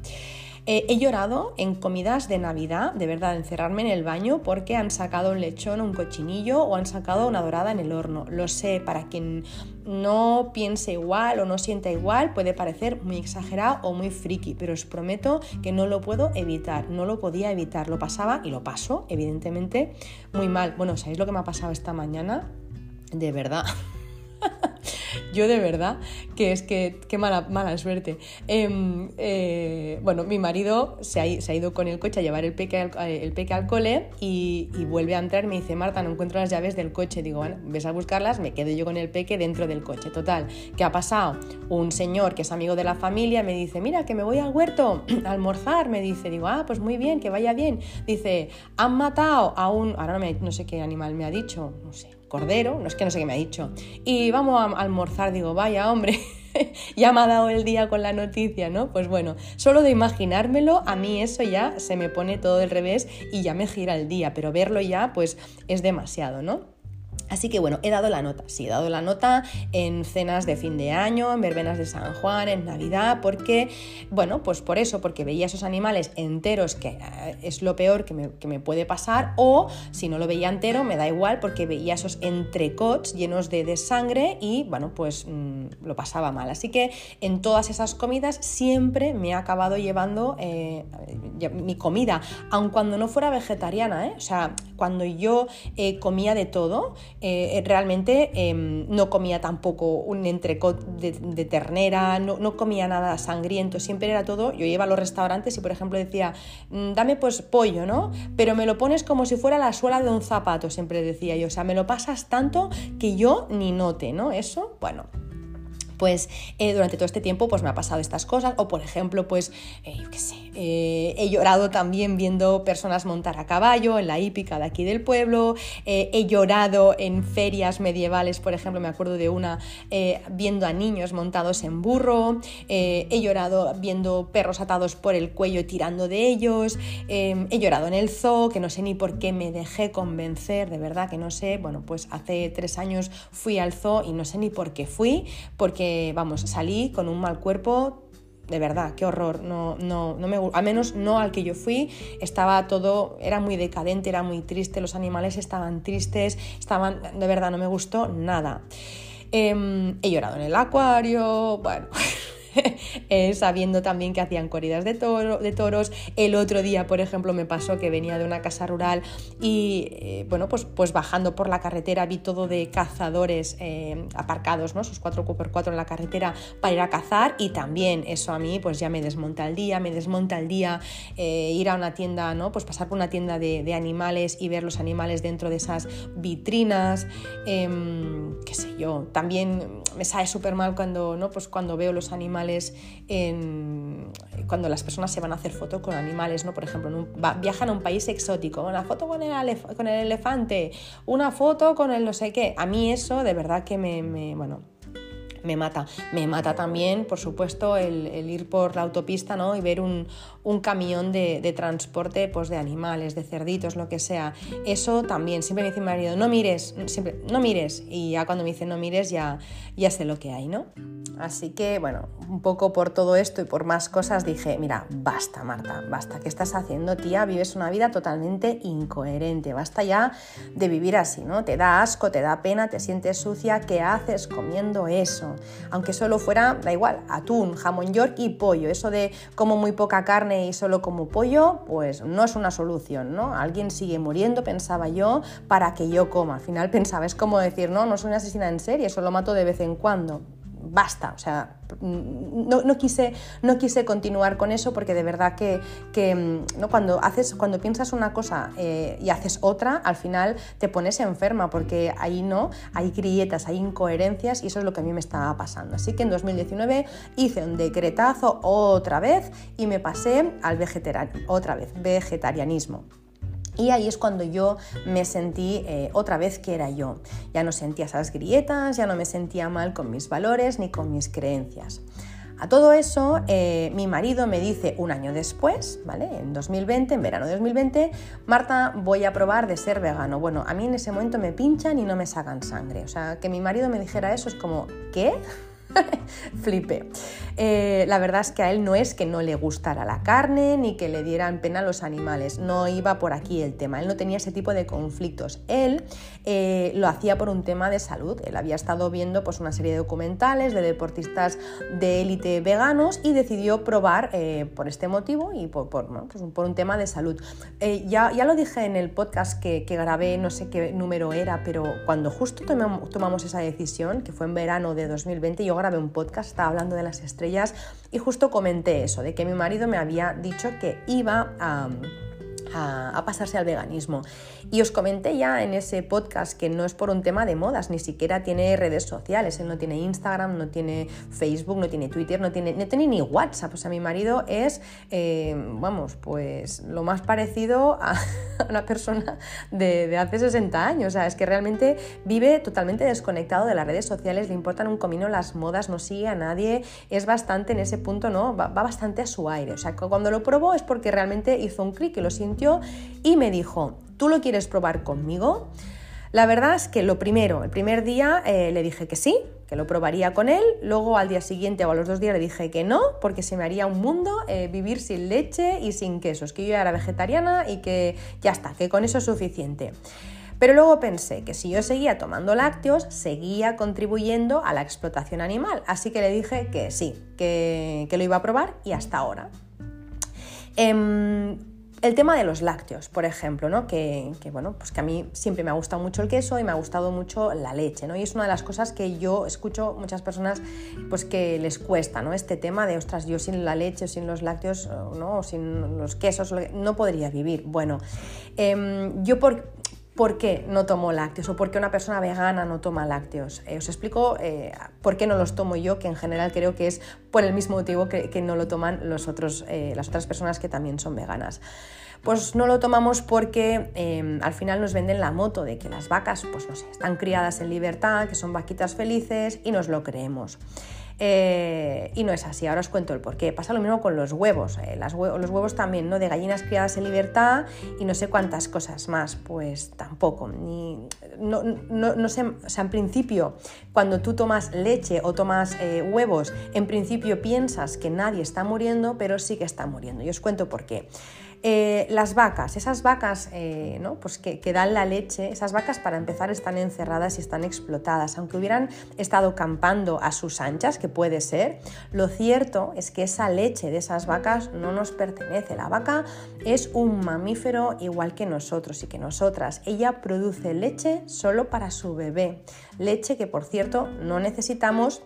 He llorado en comidas de Navidad, de verdad, encerrarme en el baño porque han sacado un lechón o un cochinillo o han sacado una dorada en el horno. Lo sé, para quien no piense igual o no sienta igual, puede parecer muy exagerado o muy friki, pero os prometo que no lo puedo evitar, no lo podía evitar, lo pasaba y lo paso, evidentemente, muy mal. Bueno, ¿sabéis lo que me ha pasado esta mañana? De verdad. Yo de verdad que es que qué mala, mala suerte. Em, eh, bueno, mi marido se ha, ido con el coche a llevar el peque al, el peque al cole y, vuelve a entrar me dice, Marta, no encuentro las llaves del coche. Digo, bueno, ves a buscarlas, me quedo yo con el peque dentro del coche. Total, ¿qué ha pasado? Un señor que es amigo de la familia me dice, mira, que me voy al huerto a almorzar. Me dice, digo, ah, pues muy bien, que vaya bien. Dice, han matado a un, ahora no, no sé qué animal me ha dicho, no sé cordero, no es que no sé qué me ha dicho, y vamos a almorzar, digo, vaya hombre, ya me ha dado el día con la noticia, ¿no? Pues bueno, solo de imaginármelo, a mí eso ya se me pone todo del revés y ya me gira el día, pero verlo ya pues es demasiado, ¿no? Así que bueno, he dado la nota, sí, he dado la nota en cenas de fin de año, en verbenas de San Juan, en Navidad, porque, bueno, pues por eso, porque veía esos animales enteros, que eh, es lo peor que me, puede pasar, o si no lo veía entero, me da igual, porque veía esos entrecots llenos de, sangre y, bueno, pues mm, lo pasaba mal. Así que en todas esas comidas siempre me ha acabado llevando eh, mi comida, aun cuando no fuera vegetariana, ¿eh? o sea, cuando yo comía de todo, eh, eh, realmente em, no comía tampoco un entrecot de, ternera, no, comía nada sangriento, siempre era todo, yo iba a los restaurantes y por ejemplo decía, mm, dame pues pollo, ¿no? Pero me lo pones como si fuera la suela de un zapato, siempre decía yo, o sea, me lo pasas tanto que yo ni note, ¿no? Eso, bueno, pues eh, durante todo este tiempo pues me ha pasado estas cosas o por ejemplo pues yo qué sé eh, he llorado también viendo personas montar a caballo en la hípica de aquí del pueblo. Eh, he llorado en ferias medievales, por ejemplo, me acuerdo de una eh, viendo a niños montados en burro. he llorado viendo perros atados por el cuello tirando de ellos. he llorado en el zoo, que no sé ni por qué me dejé convencer, de verdad que no sé. Bueno, pues hace tres años fui al zoo y no sé ni por qué fui, porque, vamos, salí con un mal cuerpo de verdad, qué horror. No, no, no me, al menos no al que yo fui. Estaba todo, era muy decadente, era muy triste. Los animales estaban tristes, estaban, de verdad, no me gustó nada. Em, he llorado en el acuario, bueno. Eh, sabiendo también que hacían corridas de, toros. El otro día, por ejemplo, me pasó que venía de una casa rural y, eh, bueno, pues, pues bajando por la carretera vi todo de cazadores eh, aparcados, ¿no? Sus 4x4 en la carretera para ir a cazar y también eso a mí pues ya me desmonta el día, me desmonta el día ir a una tienda, ¿no? Pues pasar por una tienda de, de animales y ver los animales dentro de esas vitrinas, em, qué sé yo, también me sale súper mal cuando, ¿no? Pues cuando veo los animales cuando las personas se van a hacer fotos con animales, ¿no? Por ejemplo, viajan a un país exótico, una foto con el, con el elefante, una foto con el no sé qué. A mí eso de verdad que me, me bueno, me mata. Me mata también, por supuesto, el, ir por la autopista ¿no? y ver un, camión de, transporte pues, de animales, de cerditos, lo que sea. Eso también, siempre me dice mi marido, no mires, siempre, no mires. Y ya cuando me dice no mires, ya, ya sé lo que hay, ¿no? Así que, bueno, un poco por todo esto y por más cosas dije, mira, basta, Marta, basta. ¿Qué estás haciendo, tía? Vives una vida totalmente incoherente. Basta ya de vivir así, ¿no? Te da asco, te da pena, te sientes sucia. ¿Qué haces comiendo eso? Aunque solo fuera, da igual, atún, jamón york y pollo. Eso de como muy poca carne y solo como pollo, pues no es una solución, ¿no? Alguien sigue muriendo, pensaba yo, para que yo coma. Al final pensaba, es como decir, no, no soy una asesina en serie, solo mato de vez en cuando basta, o sea, no, quise, no quise continuar con eso porque de verdad que, mm, ¿no? cuando, haces, cuando piensas una cosa eh, y haces otra, al final te pones enferma porque ahí no, hay grietas, hay incoherencias y eso es lo que a mí me estaba pasando. Así que en 2019 hice un decretazo otra vez y me pasé al otra vez, vegetarianismo. Y ahí es cuando yo me sentí eh, otra vez que era yo. Ya no sentía esas grietas, ya no me sentía mal con mis valores ni con mis creencias. A todo eso, eh, mi marido me dice un año después, ¿vale? En 2020, en verano de 2020, Marta, voy a probar de ser vegano. Bueno, a mí en ese momento me pinchan y no me sacan sangre. O sea, que mi marido me dijera eso es como, ¿qué? Flipe. Eh, la verdad es que a él no es que no le gustara la carne ni que le dieran pena los animales, no iba por aquí el tema, él no tenía ese tipo de conflictos, él eh, lo hacía por un tema de salud, él había estado viendo pues, una serie de documentales de deportistas de élite veganos y decidió probar eh, por este motivo y por, pues, un tema de salud. ya, ya, lo dije en el podcast que, que, grabé, no sé qué número era, pero cuando justo tomamos, tomamos esa decisión, que fue en verano de 2020, yo grabé un podcast, estaba hablando de las estrellas, y justo comenté eso, de que mi marido me había dicho que iba a a, pasarse al veganismo. Y os comenté ya en ese podcast que no es por un tema de modas, ni siquiera tiene redes sociales, él no tiene Instagram, no tiene Facebook, no tiene Twitter, no tiene, ni WhatsApp. O sea, mi marido es, eh, vamos, pues lo más parecido a una persona de, de, hace 60 años. O sea, es que realmente vive totalmente desconectado de las redes sociales, le importan un comino las modas, no sigue a nadie, es bastante en ese punto, ¿no? Va, va bastante a su aire. O sea, cuando lo probó es porque realmente hizo un clic y lo sintió y me dijo, ¿tú lo quieres probar conmigo? La verdad es que lo primero, el primer día eh, le dije que sí, que lo probaría con él, luego al día siguiente o a los dos días le dije que no, porque se me haría un mundo eh, vivir sin leche y sin quesos, que yo era vegetariana y que ya está, que con eso es suficiente. Pero luego pensé que si yo seguía tomando lácteos, seguía contribuyendo a la explotación animal, así que le dije que sí, que, lo iba a probar y hasta ahora. Em, el tema de los lácteos, por ejemplo, ¿no? que, bueno, pues que a mí siempre me ha gustado mucho el queso y me ha gustado mucho la leche, ¿no? Y es una de las cosas que yo escucho muchas personas pues que les cuesta, ¿no? Este tema de, ostras, yo sin la leche o sin los lácteos, ¿no? O sin los quesos, no podría vivir. Bueno, em, yo por, ¿Por qué no tomo lácteos o por qué una persona vegana no toma lácteos? Eh, os explico eh, por qué no los tomo yo, que en general creo que es por el mismo motivo que, no lo toman los otros, eh, las otras personas que también son veganas. Pues no lo tomamos porque em, al final nos venden la moto de que las vacas, pues no sé, están criadas en libertad, que son vaquitas felices y nos lo creemos. Eh, y no es así, ahora os cuento el porqué. Pasa lo mismo con los huevos, eh, los huevos también, ¿no? De gallinas criadas en libertad y no sé cuántas cosas más, pues tampoco. Ni, no, no, sé, o sea, en principio, cuando tú tomas leche o tomas eh, huevos, en principio piensas que nadie está muriendo, pero sí que está muriendo. Y os cuento por qué. Eh, las vacas, esas vacas eh, ¿no? pues que, dan la leche, esas vacas para empezar están encerradas y están explotadas. Aunque hubieran estado campando a sus anchas, que puede ser, lo cierto es que esa leche de esas vacas no nos pertenece. La vaca es un mamífero igual que nosotros y que nosotras. Ella produce leche solo para su bebé. Leche que por cierto no necesitamos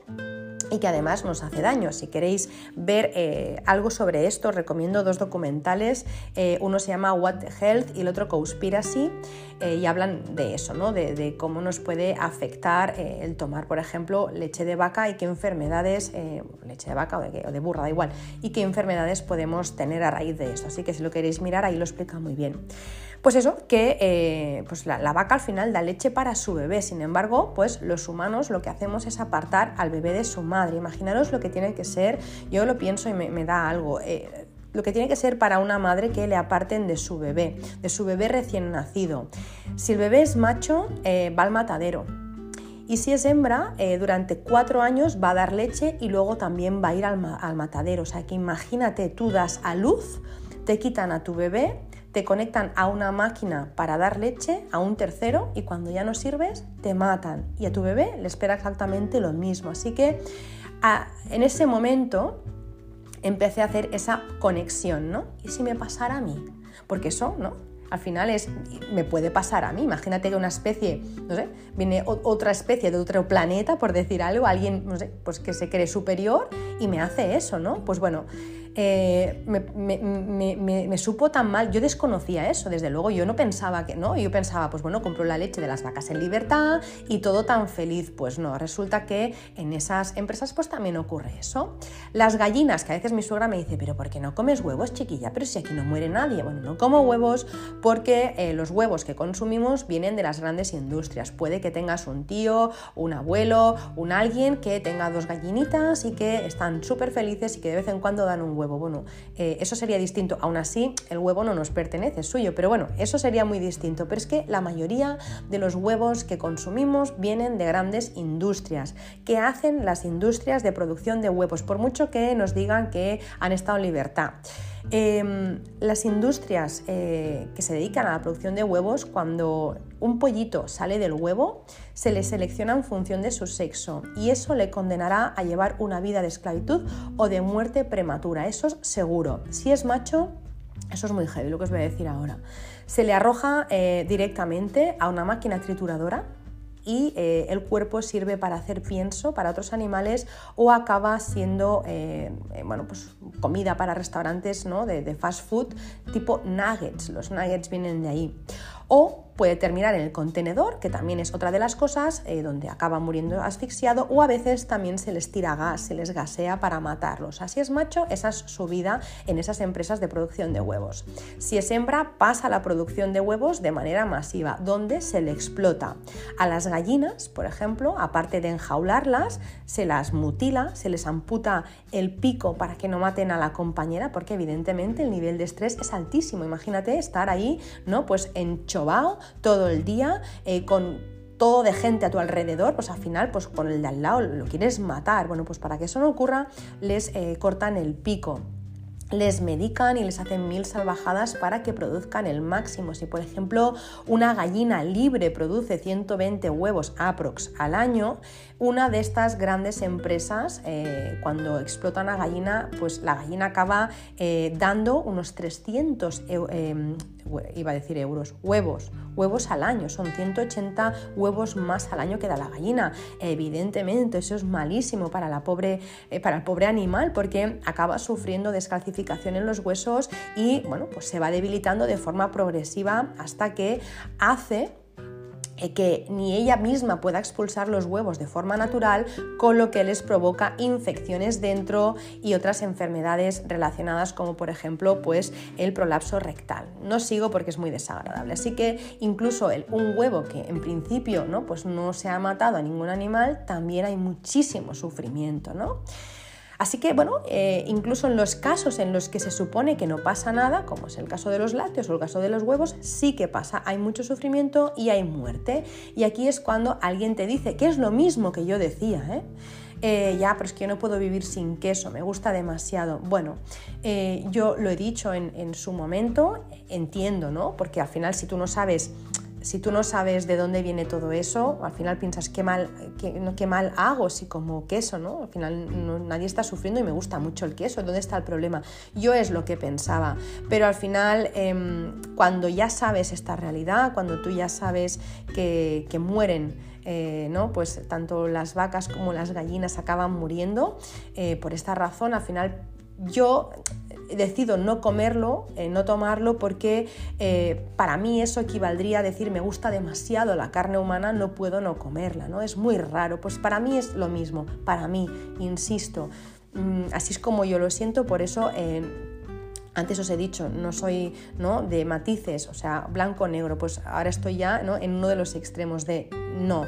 y que además nos hace daño. Si queréis ver eh, algo sobre esto, recomiendo dos documentales. Eh, uno se llama What Health y el otro Conspiracy eh, y hablan de eso, ¿no? de, cómo nos puede afectar el tomar, por ejemplo, leche de vaca y qué enfermedades, leche de vaca o de, o de, burra, da igual, y qué enfermedades podemos tener a raíz de eso. Así que si lo queréis mirar, ahí lo explica muy bien. Pues eso, que eh, pues la, vaca al final da leche para su bebé, sin embargo, pues los humanos lo que hacemos es apartar al bebé de su madre. Imaginaros lo que tiene que ser, yo lo pienso y me, da algo. Eh, lo que tiene que ser para una madre que le aparten de su bebé, de su bebé recién nacido. Si el bebé es macho, eh, va al matadero. Y si es hembra, durante cuatro años va a dar leche y luego también va a ir al, al matadero. O sea que imagínate, tú das a luz, te quitan a tu bebé te conectan a una máquina para dar leche, a un tercero, y cuando ya no sirves, te matan. Y a tu bebé le espera exactamente lo mismo. Así que en ese momento empecé a hacer esa conexión, ¿no? ¿Y si me pasara a mí? Porque eso, ¿no? Al final es, me puede pasar a mí. Imagínate que una especie, no sé, viene otra especie de otro planeta, por decir algo, alguien, no sé, pues que se cree superior y me hace eso, ¿no? Pues bueno, eh, me, supo tan mal, yo desconocía eso, desde luego, yo no pensaba que, ¿no? Yo pensaba, pues bueno, compro la leche de las vacas en libertad y todo tan feliz, pues no, resulta que en esas empresas pues también ocurre eso. Las gallinas, que a veces mi suegra me dice, pero ¿por qué no comes huevos, chiquilla? Pero si aquí no muere nadie, bueno, no como huevos porque eh, los huevos que consumimos vienen de las grandes industrias, puede que tengas un tío, un abuelo, un alguien que tenga dos gallinitas y que están súper felices y que de vez en cuando dan un huevo bueno, eh, eso sería distinto. Aún así, el huevo no nos pertenece, es suyo, pero bueno, eso sería muy distinto. Pero es que la mayoría de los huevos que consumimos vienen de grandes industrias. ¿Qué hacen las industrias de producción de huevos? Por mucho que nos digan que han estado en libertad. Em, las industrias eh, que se dedican a la producción de huevos, cuando un pollito sale del huevo, se le selecciona en función de su sexo y eso le condenará a llevar una vida de esclavitud o de muerte prematura. Eso es seguro. Si es macho, eso es muy heavy, lo que os voy a decir ahora. Se le arroja eh, directamente a una máquina trituradora y eh, el cuerpo sirve para hacer pienso para otros animales o acaba siendo eh, bueno, pues comida para restaurantes ¿no? de, de fast food tipo nuggets. Los nuggets vienen de ahí. O puede terminar en el contenedor, que también es otra de las cosas, eh, donde acaba muriendo asfixiado, o a veces también se les tira gas, se les gasea para matarlos. Así es macho, esa es su vida en esas empresas de producción de huevos. Si es hembra, pasa la producción de huevos de manera masiva, donde se le explota. A las gallinas, por ejemplo, aparte de enjaularlas, se las mutila, se les amputa el pico para que no maten a la compañera, porque evidentemente el nivel de estrés es altísimo. Imagínate estar ahí, ¿no? Pues enchovado todo el día eh, con todo de gente a tu alrededor, pues al final, pues con el de al lado lo quieres matar. Bueno, pues para que eso no ocurra, les eh, cortan el pico les medican y les hacen mil salvajadas para que produzcan el máximo. Si por ejemplo una gallina libre produce 120 huevos aprox al año, una de estas grandes empresas eh, cuando explotan a gallina, pues la gallina acaba dando unos 300 em, iba a decir euros, huevos, huevos al año, son 180 huevos más al año que da la gallina. Evidentemente, eso es malísimo para, la pobre, eh, para el pobre animal porque acaba sufriendo descalcificación en los huesos y bueno, pues se va debilitando de forma progresiva hasta que hace que ni ella misma pueda expulsar los huevos de forma natural, con lo que les provoca infecciones dentro y otras enfermedades relacionadas como por ejemplo pues el prolapso rectal. No sigo porque es muy desagradable, así que incluso el, un huevo que en principio ¿no? pues no se ha matado a ningún animal, también hay muchísimo sufrimiento. ¿no? Así que, bueno, eh, incluso en los casos en los que se supone que no pasa nada, como es el caso de los lácteos o el caso de los huevos, sí que pasa. Hay mucho sufrimiento y hay muerte. Y aquí es cuando alguien te dice, que es lo mismo que yo decía, ¿eh? eh ya, pero es que yo no puedo vivir sin queso, me gusta demasiado. Bueno, eh, yo lo he dicho en, en, su momento, entiendo, ¿no? Porque al final si tú no sabes si tú no sabes de dónde viene todo eso, al final piensas qué mal, qué, mal hago si como queso, ¿no? Al final nadie está sufriendo y me gusta mucho el queso, ¿dónde está el problema? Yo es lo que pensaba, pero al final em, cuando ya sabes esta realidad, cuando tú ya sabes que, mueren, eh, ¿no? Pues tanto las vacas como las gallinas acaban muriendo, eh, por esta razón al final yo decido no comerlo, eh, no tomarlo, porque eh, para mí eso equivaldría a decir me gusta demasiado la carne humana, no puedo no comerla, ¿no? Es muy raro. Pues para mí es lo mismo, para mí, insisto. Mm, así es como yo lo siento, por eso eh, antes os he dicho, no soy ¿no? de matices, o sea, blanco-negro, pues ahora estoy ya ¿no? en uno de los extremos de no.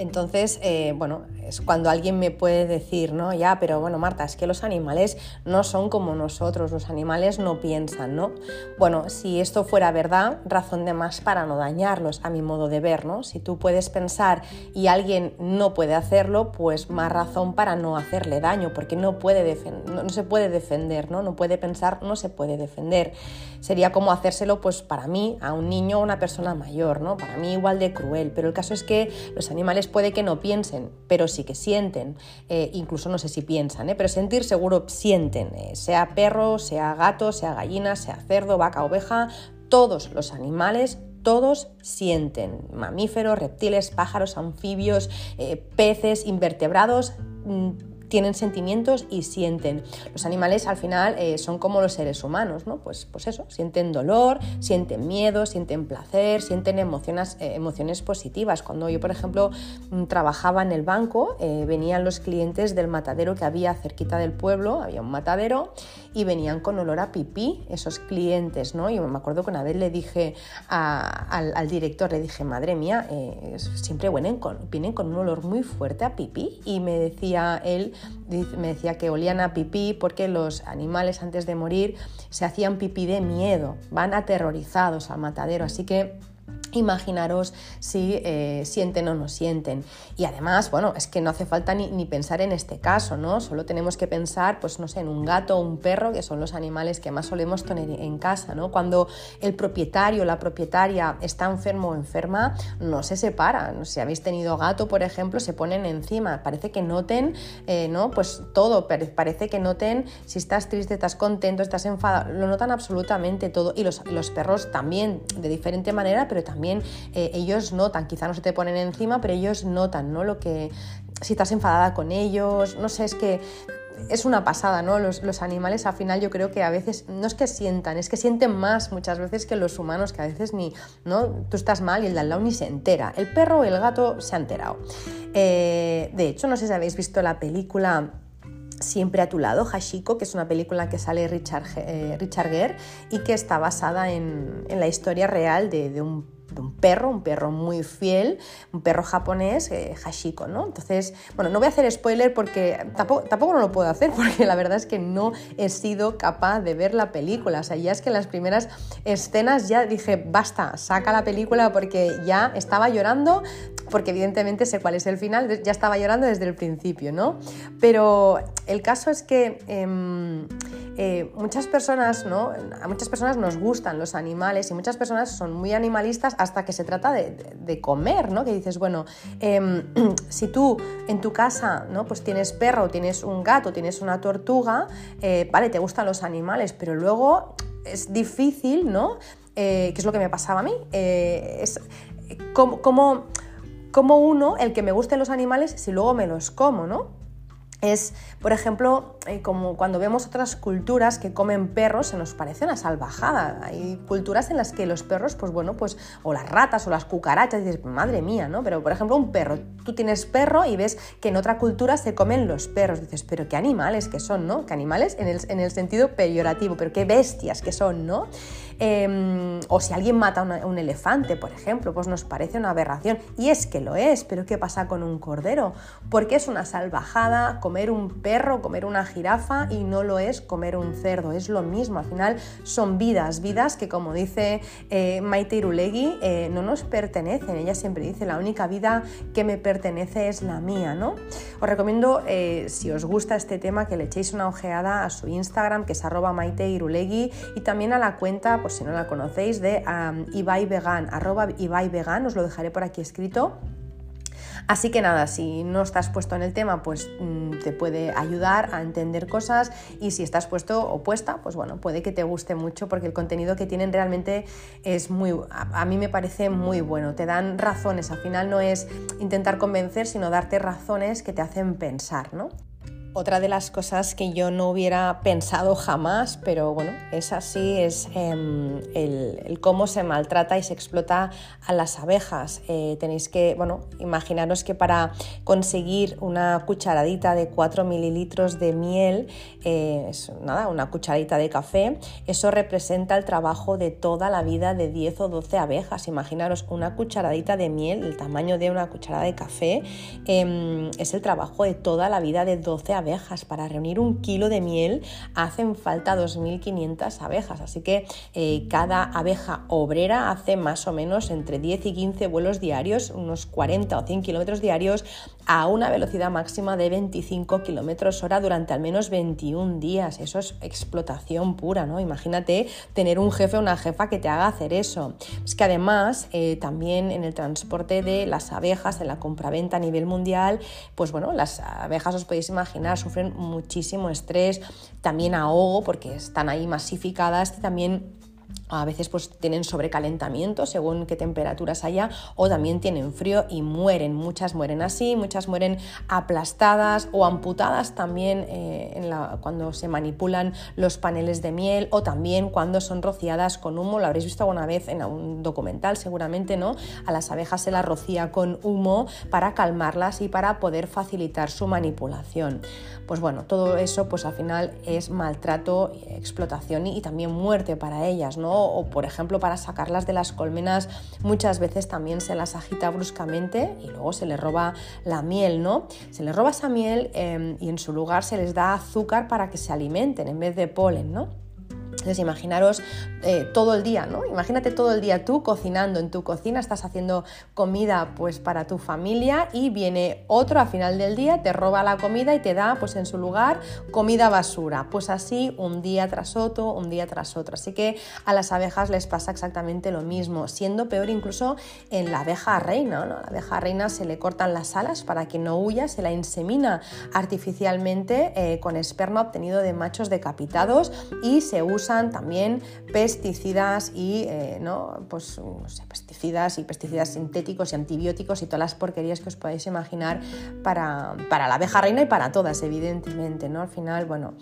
Entonces, eh, bueno, es cuando alguien me puede decir, ¿no? Ya, pero bueno, Marta, es que los animales no son como nosotros, los animales no piensan, ¿no? Bueno, si esto fuera verdad, razón de más para no dañarlos, a mi modo de ver, ¿no? Si tú puedes pensar y alguien no puede hacerlo, pues más razón para no hacerle daño, porque no, puede no, no se puede defender, ¿no? No puede pensar, no se puede defender. Sería como hacérselo, pues para mí, a un niño o una persona mayor, ¿no? Para mí igual de cruel, pero el caso es que los animales puede que no piensen, pero sí que sienten, eh, incluso no sé si piensan, ¿eh? pero sentir seguro sienten, eh, sea perro, sea gato, sea gallina, sea cerdo, vaca, oveja, todos los animales todos sienten, mamíferos, reptiles, pájaros, anfibios, peces, invertebrados, mm, tienen sentimientos y sienten. Los animales al final eh, son como los seres humanos, ¿no? Pues, pues eso, sienten dolor, sienten miedo, sienten placer, sienten emociones, eh, emociones positivas. Cuando yo, por ejemplo, mm, trabajaba en el banco, eh, venían los clientes del matadero que había cerquita del pueblo, había un matadero, y venían con olor a pipí esos clientes, ¿no? Yo me acuerdo que una vez le dije al, director, le dije, madre mía, siempre vienen con, vienen con un olor muy fuerte a pipí, y me decía él, me decía que olían a pipí porque los animales antes de morir se hacían pipí de miedo, van aterrorizados al matadero, así que imaginaros si eh, sienten o no sienten. Y además, bueno, es que no hace falta ni, pensar en este caso, ¿no? Solo tenemos que pensar, pues no sé, en un gato o un perro, que son los animales que más solemos tener en casa, ¿no? Cuando el propietario o la propietaria está enfermo o enferma, no se separan. Si habéis tenido gato, por ejemplo, se ponen encima. Parece que noten, eh, ¿no? Pues todo, parece que noten si estás triste, estás contento, estás enfadado, lo notan absolutamente todo. Y los, los perros también, de diferente manera, pero también también eh, ellos notan, quizá no se te ponen encima, pero ellos notan, ¿no? Lo que, si estás enfadada con ellos, no sé, es que es una pasada, ¿no? Los, animales al final yo creo que a veces no es que sientan, es que sienten más muchas veces que los humanos, que a veces ni, ¿no? Tú estás mal y el de al lado ni se entera. El perro o el gato se ha enterado. Eh, de hecho, no sé si habéis visto la película Siempre a tu lado, Hashiko, que es una película que sale Richard, eh, Richard Gere y que está basada en, la historia real de un un perro, un perro muy fiel, un perro japonés, eh, Hashiko, ¿no? Entonces, bueno, no voy a hacer spoiler porque tampoco, tampoco no lo puedo hacer porque la verdad es que no he sido capaz de ver la película. O sea, ya es que en las primeras escenas ya dije, basta, saca la película porque ya estaba llorando, porque evidentemente sé cuál es el final, ya estaba llorando desde el principio, ¿no? Pero el caso es que... Em, eh, muchas personas, ¿no? A muchas personas nos gustan los animales y muchas personas son muy animalistas hasta que se trata de, comer, ¿no? Que dices, bueno, em, si tú en tu casa, ¿no? Pues tienes perro, tienes un gato, tienes una tortuga, eh, vale, te gustan los animales, pero luego es difícil, ¿no? Eh, que es lo que me pasaba a mí. es como, como, como uno, el que me gusten los animales, si luego me los como, ¿no? Es, por ejemplo, eh, como cuando vemos otras culturas que comen perros, se nos parece una salvajada. Hay culturas en las que los perros, pues bueno, pues, o las ratas o las cucarachas, dices, madre mía, ¿no? Pero, por ejemplo, un perro, tú tienes perro y ves que en otra cultura se comen los perros, dices, pero qué animales que son, ¿no? Qué animales en el, en el sentido peyorativo, pero qué bestias que son, ¿no? Em, o si alguien mata a un elefante, por ejemplo, pues nos parece una aberración. Y es que lo es, pero ¿qué pasa con un cordero? Porque es una salvajada comer un perro, comer una jirafa y no lo es comer un cerdo. Es lo mismo, al final son vidas, vidas que como dice eh, Maite Irulegui, eh, no nos pertenecen. Ella siempre dice, la única vida que me pertenece es la mía, ¿no? Os recomiendo, eh, si os gusta este tema, que le echéis una ojeada a su Instagram, que es arroba Maite Irulegui, y también a la cuenta, si no la conocéis, de arroba Ibai os lo dejaré por aquí escrito. Así que nada, si no estás puesto en el tema, pues mm, te puede ayudar a entender cosas y si estás puesto o puesta, pues bueno, puede que te guste mucho porque el contenido que tienen realmente es muy, a mí me parece muy bueno, te dan razones, al final no es intentar convencer, sino darte razones que te hacen pensar, ¿no? Otra de las cosas que yo no hubiera pensado jamás, pero bueno, es así, es em, el, cómo se maltrata y se explota a las abejas. Eh, tenéis que, bueno, imaginaros que para conseguir una cucharadita de 4 mililitros de miel, eh, es nada, una cucharadita de café, eso representa el trabajo de toda la vida de 10 o 12 abejas. Imaginaros una cucharadita de miel, el tamaño de una cucharada de café, em, es el trabajo de toda la vida de 12 abejas abejas. Para reunir un kilo de miel hacen falta 2.500 abejas, así que eh, cada abeja obrera hace más o menos entre 10 y 15 vuelos diarios, unos 40 o 100 kilómetros diarios, a una velocidad máxima de 25 kilómetros hora durante al menos 21 días. Eso es explotación pura, ¿no? Imagínate tener un jefe o una jefa que te haga hacer eso. Es que además, eh, también en el transporte de las abejas, en la compraventa a nivel mundial, pues bueno, las abejas os podéis imaginar sufren muchísimo estrés, también ahogo porque están ahí masificadas y también a veces pues tienen sobrecalentamiento según qué temperaturas haya o también tienen frío y mueren. Muchas mueren así, muchas mueren aplastadas o amputadas también eh, cuando se manipulan los paneles de miel o también cuando son rociadas con humo. Lo habréis visto alguna vez en un documental seguramente, ¿no? A las abejas se las rocía con humo para calmarlas y para poder facilitar su manipulación. Pues bueno, todo eso pues al final es maltrato, explotación y también muerte para ellas, ¿no? O por ejemplo para sacarlas de las colmenas muchas veces también se las agita bruscamente y luego se les roba la miel, ¿no? Se les roba esa miel em, y en su lugar se les da azúcar para que se alimenten en vez de polen, ¿no? Entonces imaginaros eh, todo el día, ¿no? Imagínate todo el día tú cocinando en tu cocina, estás haciendo comida pues para tu familia y viene otro a final del día, te roba la comida y te da pues en su lugar comida basura. Pues así un día tras otro, un día tras otro. Así que a las abejas les pasa exactamente lo mismo, siendo peor incluso en la abeja reina, ¿no? La abeja reina se le cortan las alas para que no huya, se la insemina artificialmente eh, con esperma obtenido de machos decapitados y se usa también pesticidas y eh, ¿no? Pues, pesticidas y pesticidas sintéticos y antibióticos y todas las porquerías que os podáis imaginar para, para la abeja reina y para todas, evidentemente. ¿no? Al final, bueno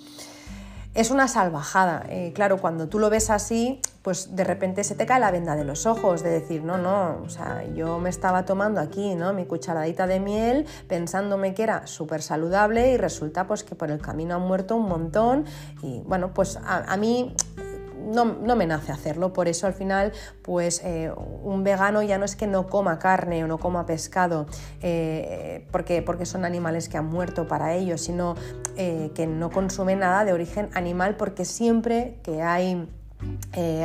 es una salvajada. Eh, claro, cuando tú lo ves así, pues de repente se te cae la venda de los ojos, de decir, no, no, o sea, yo me estaba tomando aquí, ¿no? Mi cucharadita de miel, pensándome que era súper saludable y resulta pues que por el camino han muerto un montón y bueno, pues a, mí no, me nace hacerlo, por eso al final pues eh, un vegano ya no es que no coma carne o no coma pescado eh, porque, porque son animales que han muerto para ellos, sino eh, que no consume nada de origen animal porque siempre que hay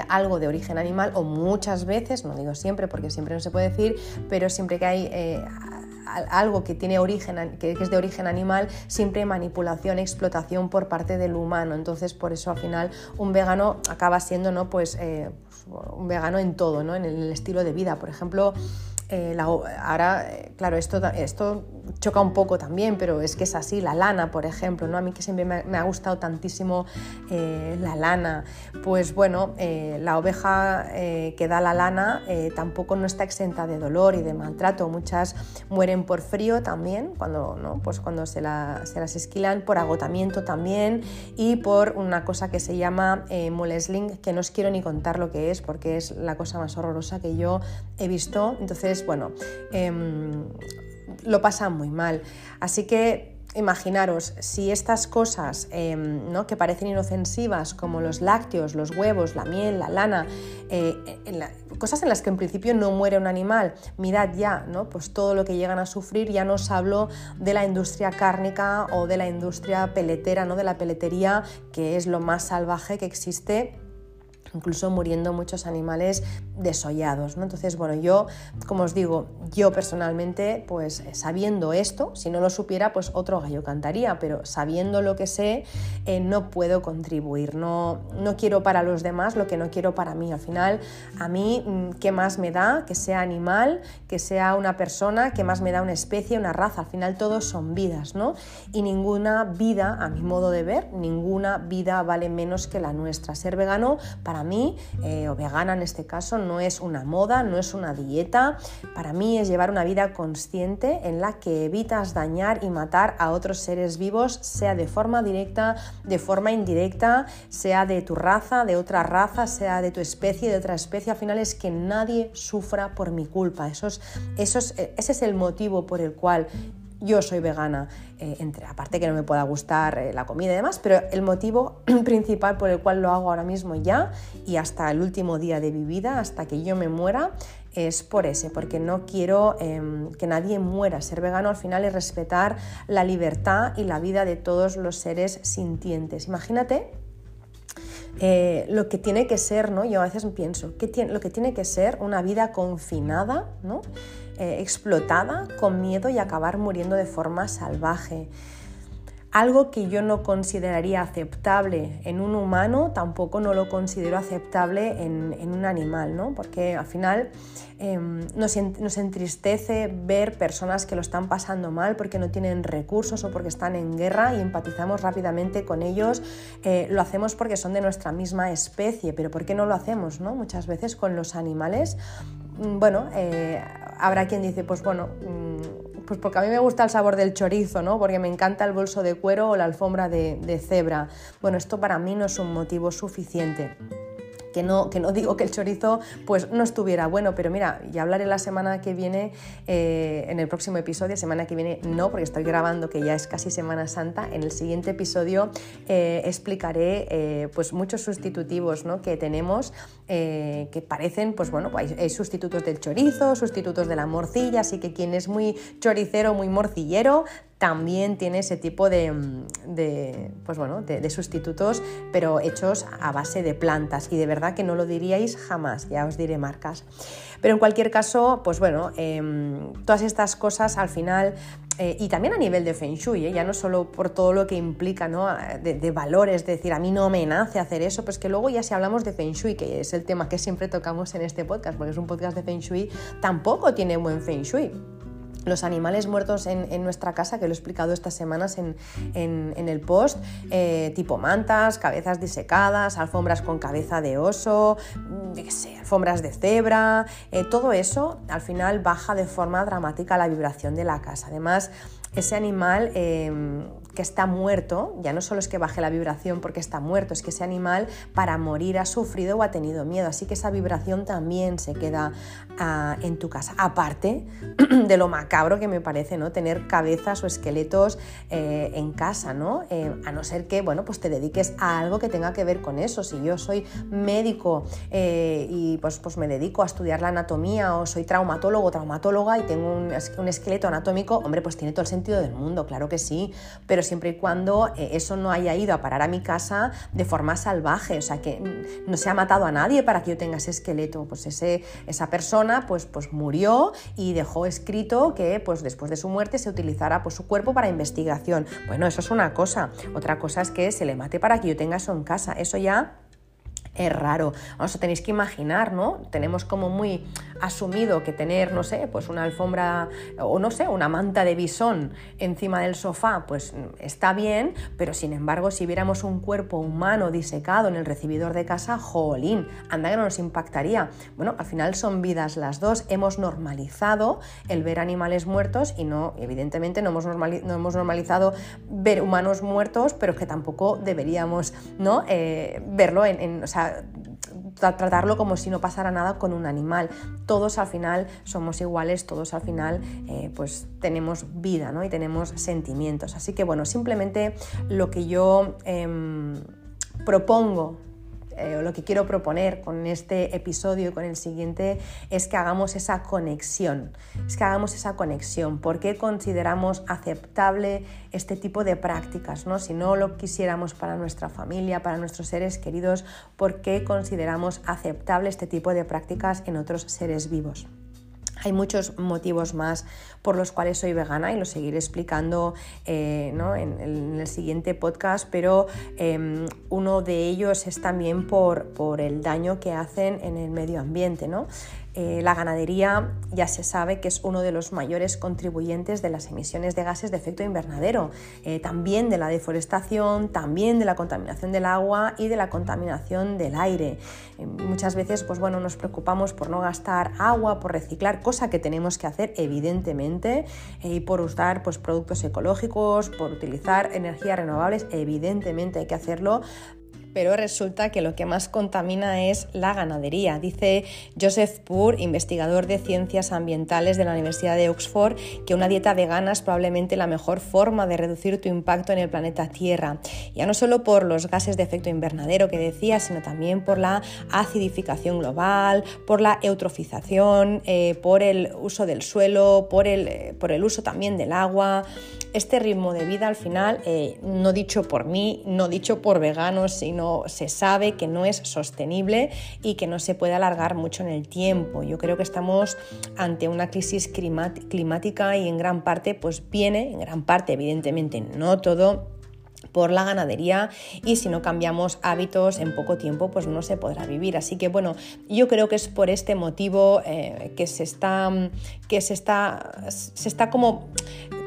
algo de origen animal o muchas veces, no digo siempre porque siempre no se puede decir, pero siempre que hay algo que tiene origen, que es de origen animal, siempre hay manipulación, explotación por parte del humano. Entonces, por eso al final un vegano acaba siendo, ¿no? Pues, eh, pues un vegano en todo, ¿no? En el estilo de vida. Por ejemplo, eh, ahora, eh, claro, esto, esto choca un poco también, pero es que es así, la lana, por ejemplo, ¿no? A mí que siempre me, ha gustado tantísimo eh, la lana, pues bueno, la oveja que da la lana tampoco no está exenta de dolor y de maltrato, muchas mueren por frío también, cuando, ¿no? pues cuando se, se las esquilan, por agotamiento también y por una cosa que se llama molesling, que no os quiero ni contar lo que es, porque es la cosa más horrorosa que yo he visto, entonces bueno, em, lo pasan muy mal. Así que imaginaros, si estas cosas em, ¿no? que parecen inofensivas, como los lácteos, los huevos, la miel, la lana, eh, cosas en las que en principio no muere un animal, mirad ya, ¿no? pues todo lo que llegan a sufrir, ya no os hablo de la industria cárnica o de la industria peletera, ¿no? de la peletería, que es lo más salvaje que existe incluso muriendo muchos animales desollados. ¿no? Entonces, bueno, yo, como os digo, yo personalmente, pues eh, sabiendo esto, si no lo supiera, pues otro gallo cantaría, pero sabiendo lo que sé, eh, no puedo contribuir, no, no quiero para los demás lo que no quiero para mí. Al final, a mí, mm, ¿qué más me da que sea animal, que sea una persona, qué más me da una especie, una raza? Al final todos son vidas, ¿no? Y ninguna vida, a mi modo de ver, ninguna vida vale menos que la nuestra. Ser vegano para mí, eh, o vegana en este caso, no es una moda, no es una dieta, para mí es llevar una vida consciente en la que evitas dañar y matar a otros seres vivos, sea de forma directa, de forma indirecta, sea de tu raza, de otra raza, sea de tu especie, de otra especie, al final es que nadie sufra por mi culpa. Eso eso eh, ese es el motivo por el cual yo soy vegana, eh, entre, aparte que no me pueda gustar eh, la comida y demás, pero el motivo principal por el cual lo hago ahora mismo ya y hasta el último día de mi vida, hasta que yo me muera, es por ese, porque no quiero em, que nadie muera. Ser vegano al final es respetar la libertad y la vida de todos los seres sintientes. Imagínate eh, lo que tiene que ser, ¿no? Yo a veces pienso, ¿qué lo que tiene que ser una vida confinada, ¿no? Eh, explotada, con miedo y acabar muriendo de forma salvaje. Algo que yo no consideraría aceptable en un humano, tampoco no lo considero aceptable en, un animal, ¿no? Porque al final em, nos, entristece ver personas que lo están pasando mal porque no tienen recursos o porque están en guerra y empatizamos rápidamente con ellos. Eh, lo hacemos porque son de nuestra misma especie, pero ¿por qué no lo hacemos, no? Muchas veces con los animales, mm, bueno, eh, habrá quien dice, pues bueno, mm, pues porque a mí me gusta el sabor del chorizo, ¿no? Porque me encanta el bolso de cuero o la alfombra de, de cebra. Bueno, esto para mí no es un motivo suficiente que no, que no digo que el chorizo pues no estuviera bueno, pero mira, ya hablaré la semana que viene, eh, en el próximo episodio, semana que viene no, porque estoy grabando que ya es casi Semana Santa, en el siguiente episodio eh, explicaré eh, pues muchos sustitutivos ¿no? que tenemos que parecen, pues bueno, pues hay, sustitutos del chorizo, sustitutos de la morcilla, así que quien es muy choricero, muy morcillero, también tiene ese tipo de, pues bueno, de, sustitutos, pero hechos a base de plantas. Y de verdad que no lo diríais jamás, ya os diré marcas. Pero en cualquier caso, pues bueno, em, todas estas cosas al final eh, y también a nivel de Feng Shui, ¿eh? ya no solo por todo lo que implica ¿no? de, valores, decir, a mí no me nace hacer eso, pues que luego ya si hablamos de Feng Shui, que es el tema que siempre tocamos en este podcast, porque es un podcast de Feng Shui, tampoco tiene buen Feng Shui los animales muertos en, nuestra casa, que lo he explicado estas semanas en, el post, eh, tipo mantas, cabezas disecadas, alfombras con cabeza de oso, mm, alfombras de cebra, eh, todo eso al final baja de forma dramática la vibración de la casa. Además, ese animal em, que está muerto, ya no solo es que baje la vibración porque está muerto, es que ese animal para morir ha sufrido o ha tenido miedo, así que esa vibración también se queda ah, en tu casa. Aparte de lo macabro que me parece, ¿no? Tener cabezas o esqueletos eh, en casa, ¿no? Eh, a no ser que, bueno, pues te dediques a algo que tenga que ver con eso. Si yo soy médico eh, y pues, pues me dedico a estudiar la anatomía o soy traumatólogo o traumatóloga y tengo un, un esqueleto anatómico, hombre, pues tiene todo el sentido del mundo, claro que sí, pero siempre y cuando eh, eso no haya ido a parar a mi casa de forma salvaje, o sea, que no se ha matado a nadie para que yo tenga ese esqueleto, pues ese, esa persona pues, pues murió y dejó escrito que pues después de su muerte se utilizara pues, su cuerpo para investigación. Bueno, eso es una cosa, otra cosa es que se le mate para que yo tenga eso en casa, eso ya es raro. Vamos, tenéis que imaginar, ¿no? Tenemos como muy asumido que tener, no sé, pues una alfombra o no sé, una manta de bisón encima del sofá, pues está bien, pero sin embargo, si viéramos un cuerpo humano disecado en el recibidor de casa, jolín, anda que no nos impactaría. Bueno, al final son vidas las dos. Hemos normalizado el ver animales muertos y no, evidentemente, no hemos, no hemos normalizado ver humanos muertos, pero que tampoco deberíamos, ¿no? Eh, verlo en, tratarlo como si no pasara nada con un animal. Todos al final somos iguales, todos al final eh, pues tenemos vida ¿no? y tenemos sentimientos. Así que bueno, simplemente lo que yo em, propongo eh, lo que quiero proponer con este episodio y con el siguiente es que hagamos esa conexión, es que hagamos esa conexión. ¿Por qué consideramos aceptable este tipo de prácticas? ¿no? Si no lo quisiéramos para nuestra familia, para nuestros seres queridos, ¿por qué consideramos aceptable este tipo de prácticas en otros seres vivos? Hay muchos motivos más por los cuales soy vegana y lo seguiré explicando eh, en, el siguiente podcast, pero em, uno de ellos es también por, por, el daño que hacen en el medio ambiente. ¿no? Eh, la ganadería ya se sabe que es uno de los mayores contribuyentes de las emisiones de gases de efecto invernadero, eh, también de la deforestación, también de la contaminación del agua y de la contaminación del aire. Eh, muchas veces pues bueno, nos preocupamos por no gastar agua, por reciclar, cosa que tenemos que hacer evidentemente, y por usar pues, productos ecológicos, por utilizar energías renovables, evidentemente hay que hacerlo, pero resulta que lo que más contamina es la ganadería. Dice Joseph Poor, investigador de ciencias ambientales de la Universidad de Oxford, que una dieta vegana es probablemente la mejor forma de reducir tu impacto en el planeta Tierra. Ya no solo por los gases de efecto invernadero que decía, sino también por la acidificación global, por la eutrofización, eh, por el uso del suelo, por el, eh, por el uso también del agua. Este ritmo de vida al final, eh, no dicho por mí, no dicho por veganos, sino se sabe que no es sostenible y que no se puede alargar mucho en el tiempo. Yo creo que estamos ante una crisis climática y en gran parte pues viene, en gran parte evidentemente no todo, por la ganadería y si no cambiamos hábitos en poco tiempo pues no se podrá vivir. Así que bueno, yo creo que es por este motivo eh, que se está, que se está, se está como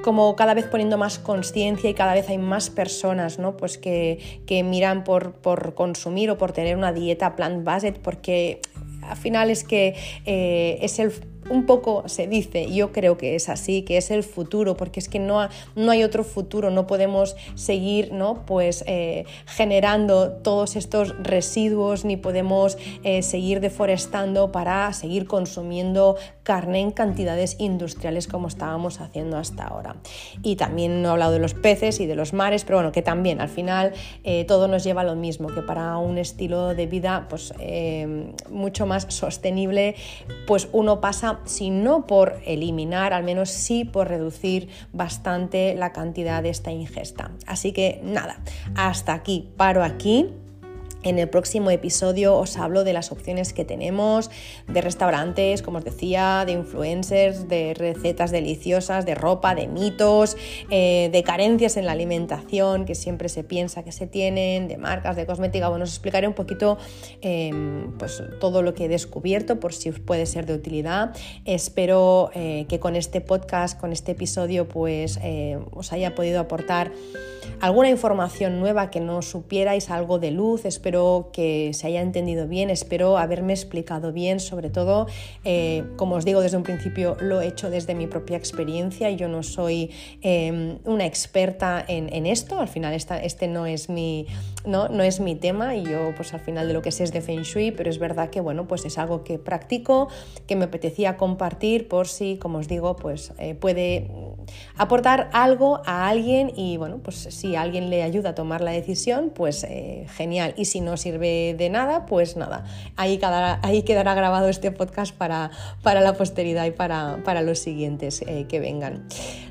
como cada vez poniendo más conciencia y cada vez hay más personas ¿no? pues que, que miran por, por, consumir o por tener una dieta plant-based porque al final es que eh, es el un poco se dice, yo creo que es así, que es el futuro, porque es que no, no hay otro futuro, no podemos seguir ¿no? Pues, eh, generando todos estos residuos, ni podemos eh, seguir deforestando para seguir consumiendo carne en cantidades industriales como estábamos haciendo hasta ahora. Y también no he hablado de los peces y de los mares, pero bueno, que también al final eh, todo nos lleva a lo mismo, que para un estilo de vida pues, mucho más sostenible, pues uno pasa si no por eliminar, al menos sí por reducir bastante la cantidad de esta ingesta. Así que nada, hasta aquí, paro aquí. En el próximo episodio os hablo de las opciones que tenemos, de restaurantes, como os decía, de influencers, de recetas deliciosas, de ropa, de mitos, eh, de carencias en la alimentación que siempre se piensa que se tienen, de marcas, de cosmética. Bueno, os explicaré un poquito em, pues, todo lo que he descubierto por si os puede ser de utilidad. Espero eh, que con este podcast, con este episodio, pues eh, os haya podido aportar alguna información nueva que no supierais, algo de luz. Espero que se haya entendido bien, espero haberme explicado bien, sobre todo, eh, como os digo desde un principio, lo he hecho desde mi propia experiencia. Yo no soy em, una experta en, esto, al final este no es, mi, no, no es mi tema y yo pues al final de lo que sé es de Feng Shui, pero es verdad que bueno, pues es algo que practico, que me apetecía compartir por si, como os digo, pues eh, puede aportar algo a alguien y bueno, pues si alguien le ayuda a tomar la decisión, pues eh, genial. Y si no sirve de nada, pues nada. Ahí quedará, ahí quedará grabado este podcast para, para la posteridad y para, para los siguientes eh, que vengan.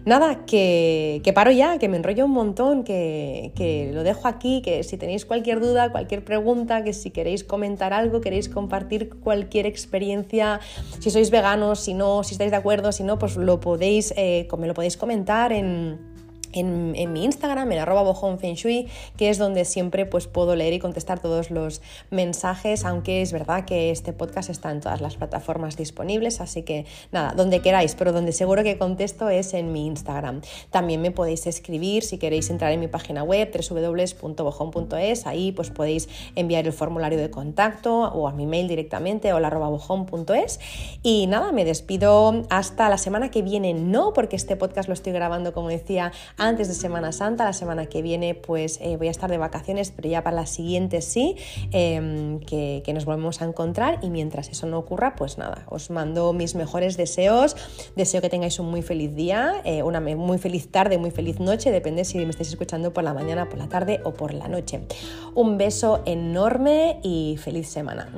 Nada, que, que, paro ya, que me enrollo un montón, que, que lo dejo aquí, que si tenéis cualquier duda, cualquier pregunta, que si queréis comentar algo, queréis compartir cualquier experiencia, si sois veganos, si no, si estáis de acuerdo, si no, pues lo podéis, eh, me lo podéis comentar en en, mi Instagram, en arroba bojonfengshui, que es donde siempre pues, puedo leer y contestar todos los mensajes, aunque es verdad que este podcast está en todas las plataformas disponibles, así que nada, donde queráis, pero donde seguro que contesto es en mi Instagram. También me podéis escribir si queréis entrar en mi página web www.bojon.es, ahí pues podéis enviar el formulario de contacto o a mi mail directamente o bojon.es y nada, me despido hasta la semana que viene, no porque este podcast lo estoy grabando como decía antes de Semana Santa. La semana que viene pues eh, voy a estar de vacaciones, pero ya para la siguiente sí, em, que, nos volvemos a encontrar y mientras eso no ocurra, pues nada, os mando mis mejores deseos. Deseo que tengáis un muy feliz día, eh, una muy feliz tarde, muy feliz noche, depende si me estáis escuchando por la mañana, por la tarde o por la noche. Un beso enorme y feliz semana.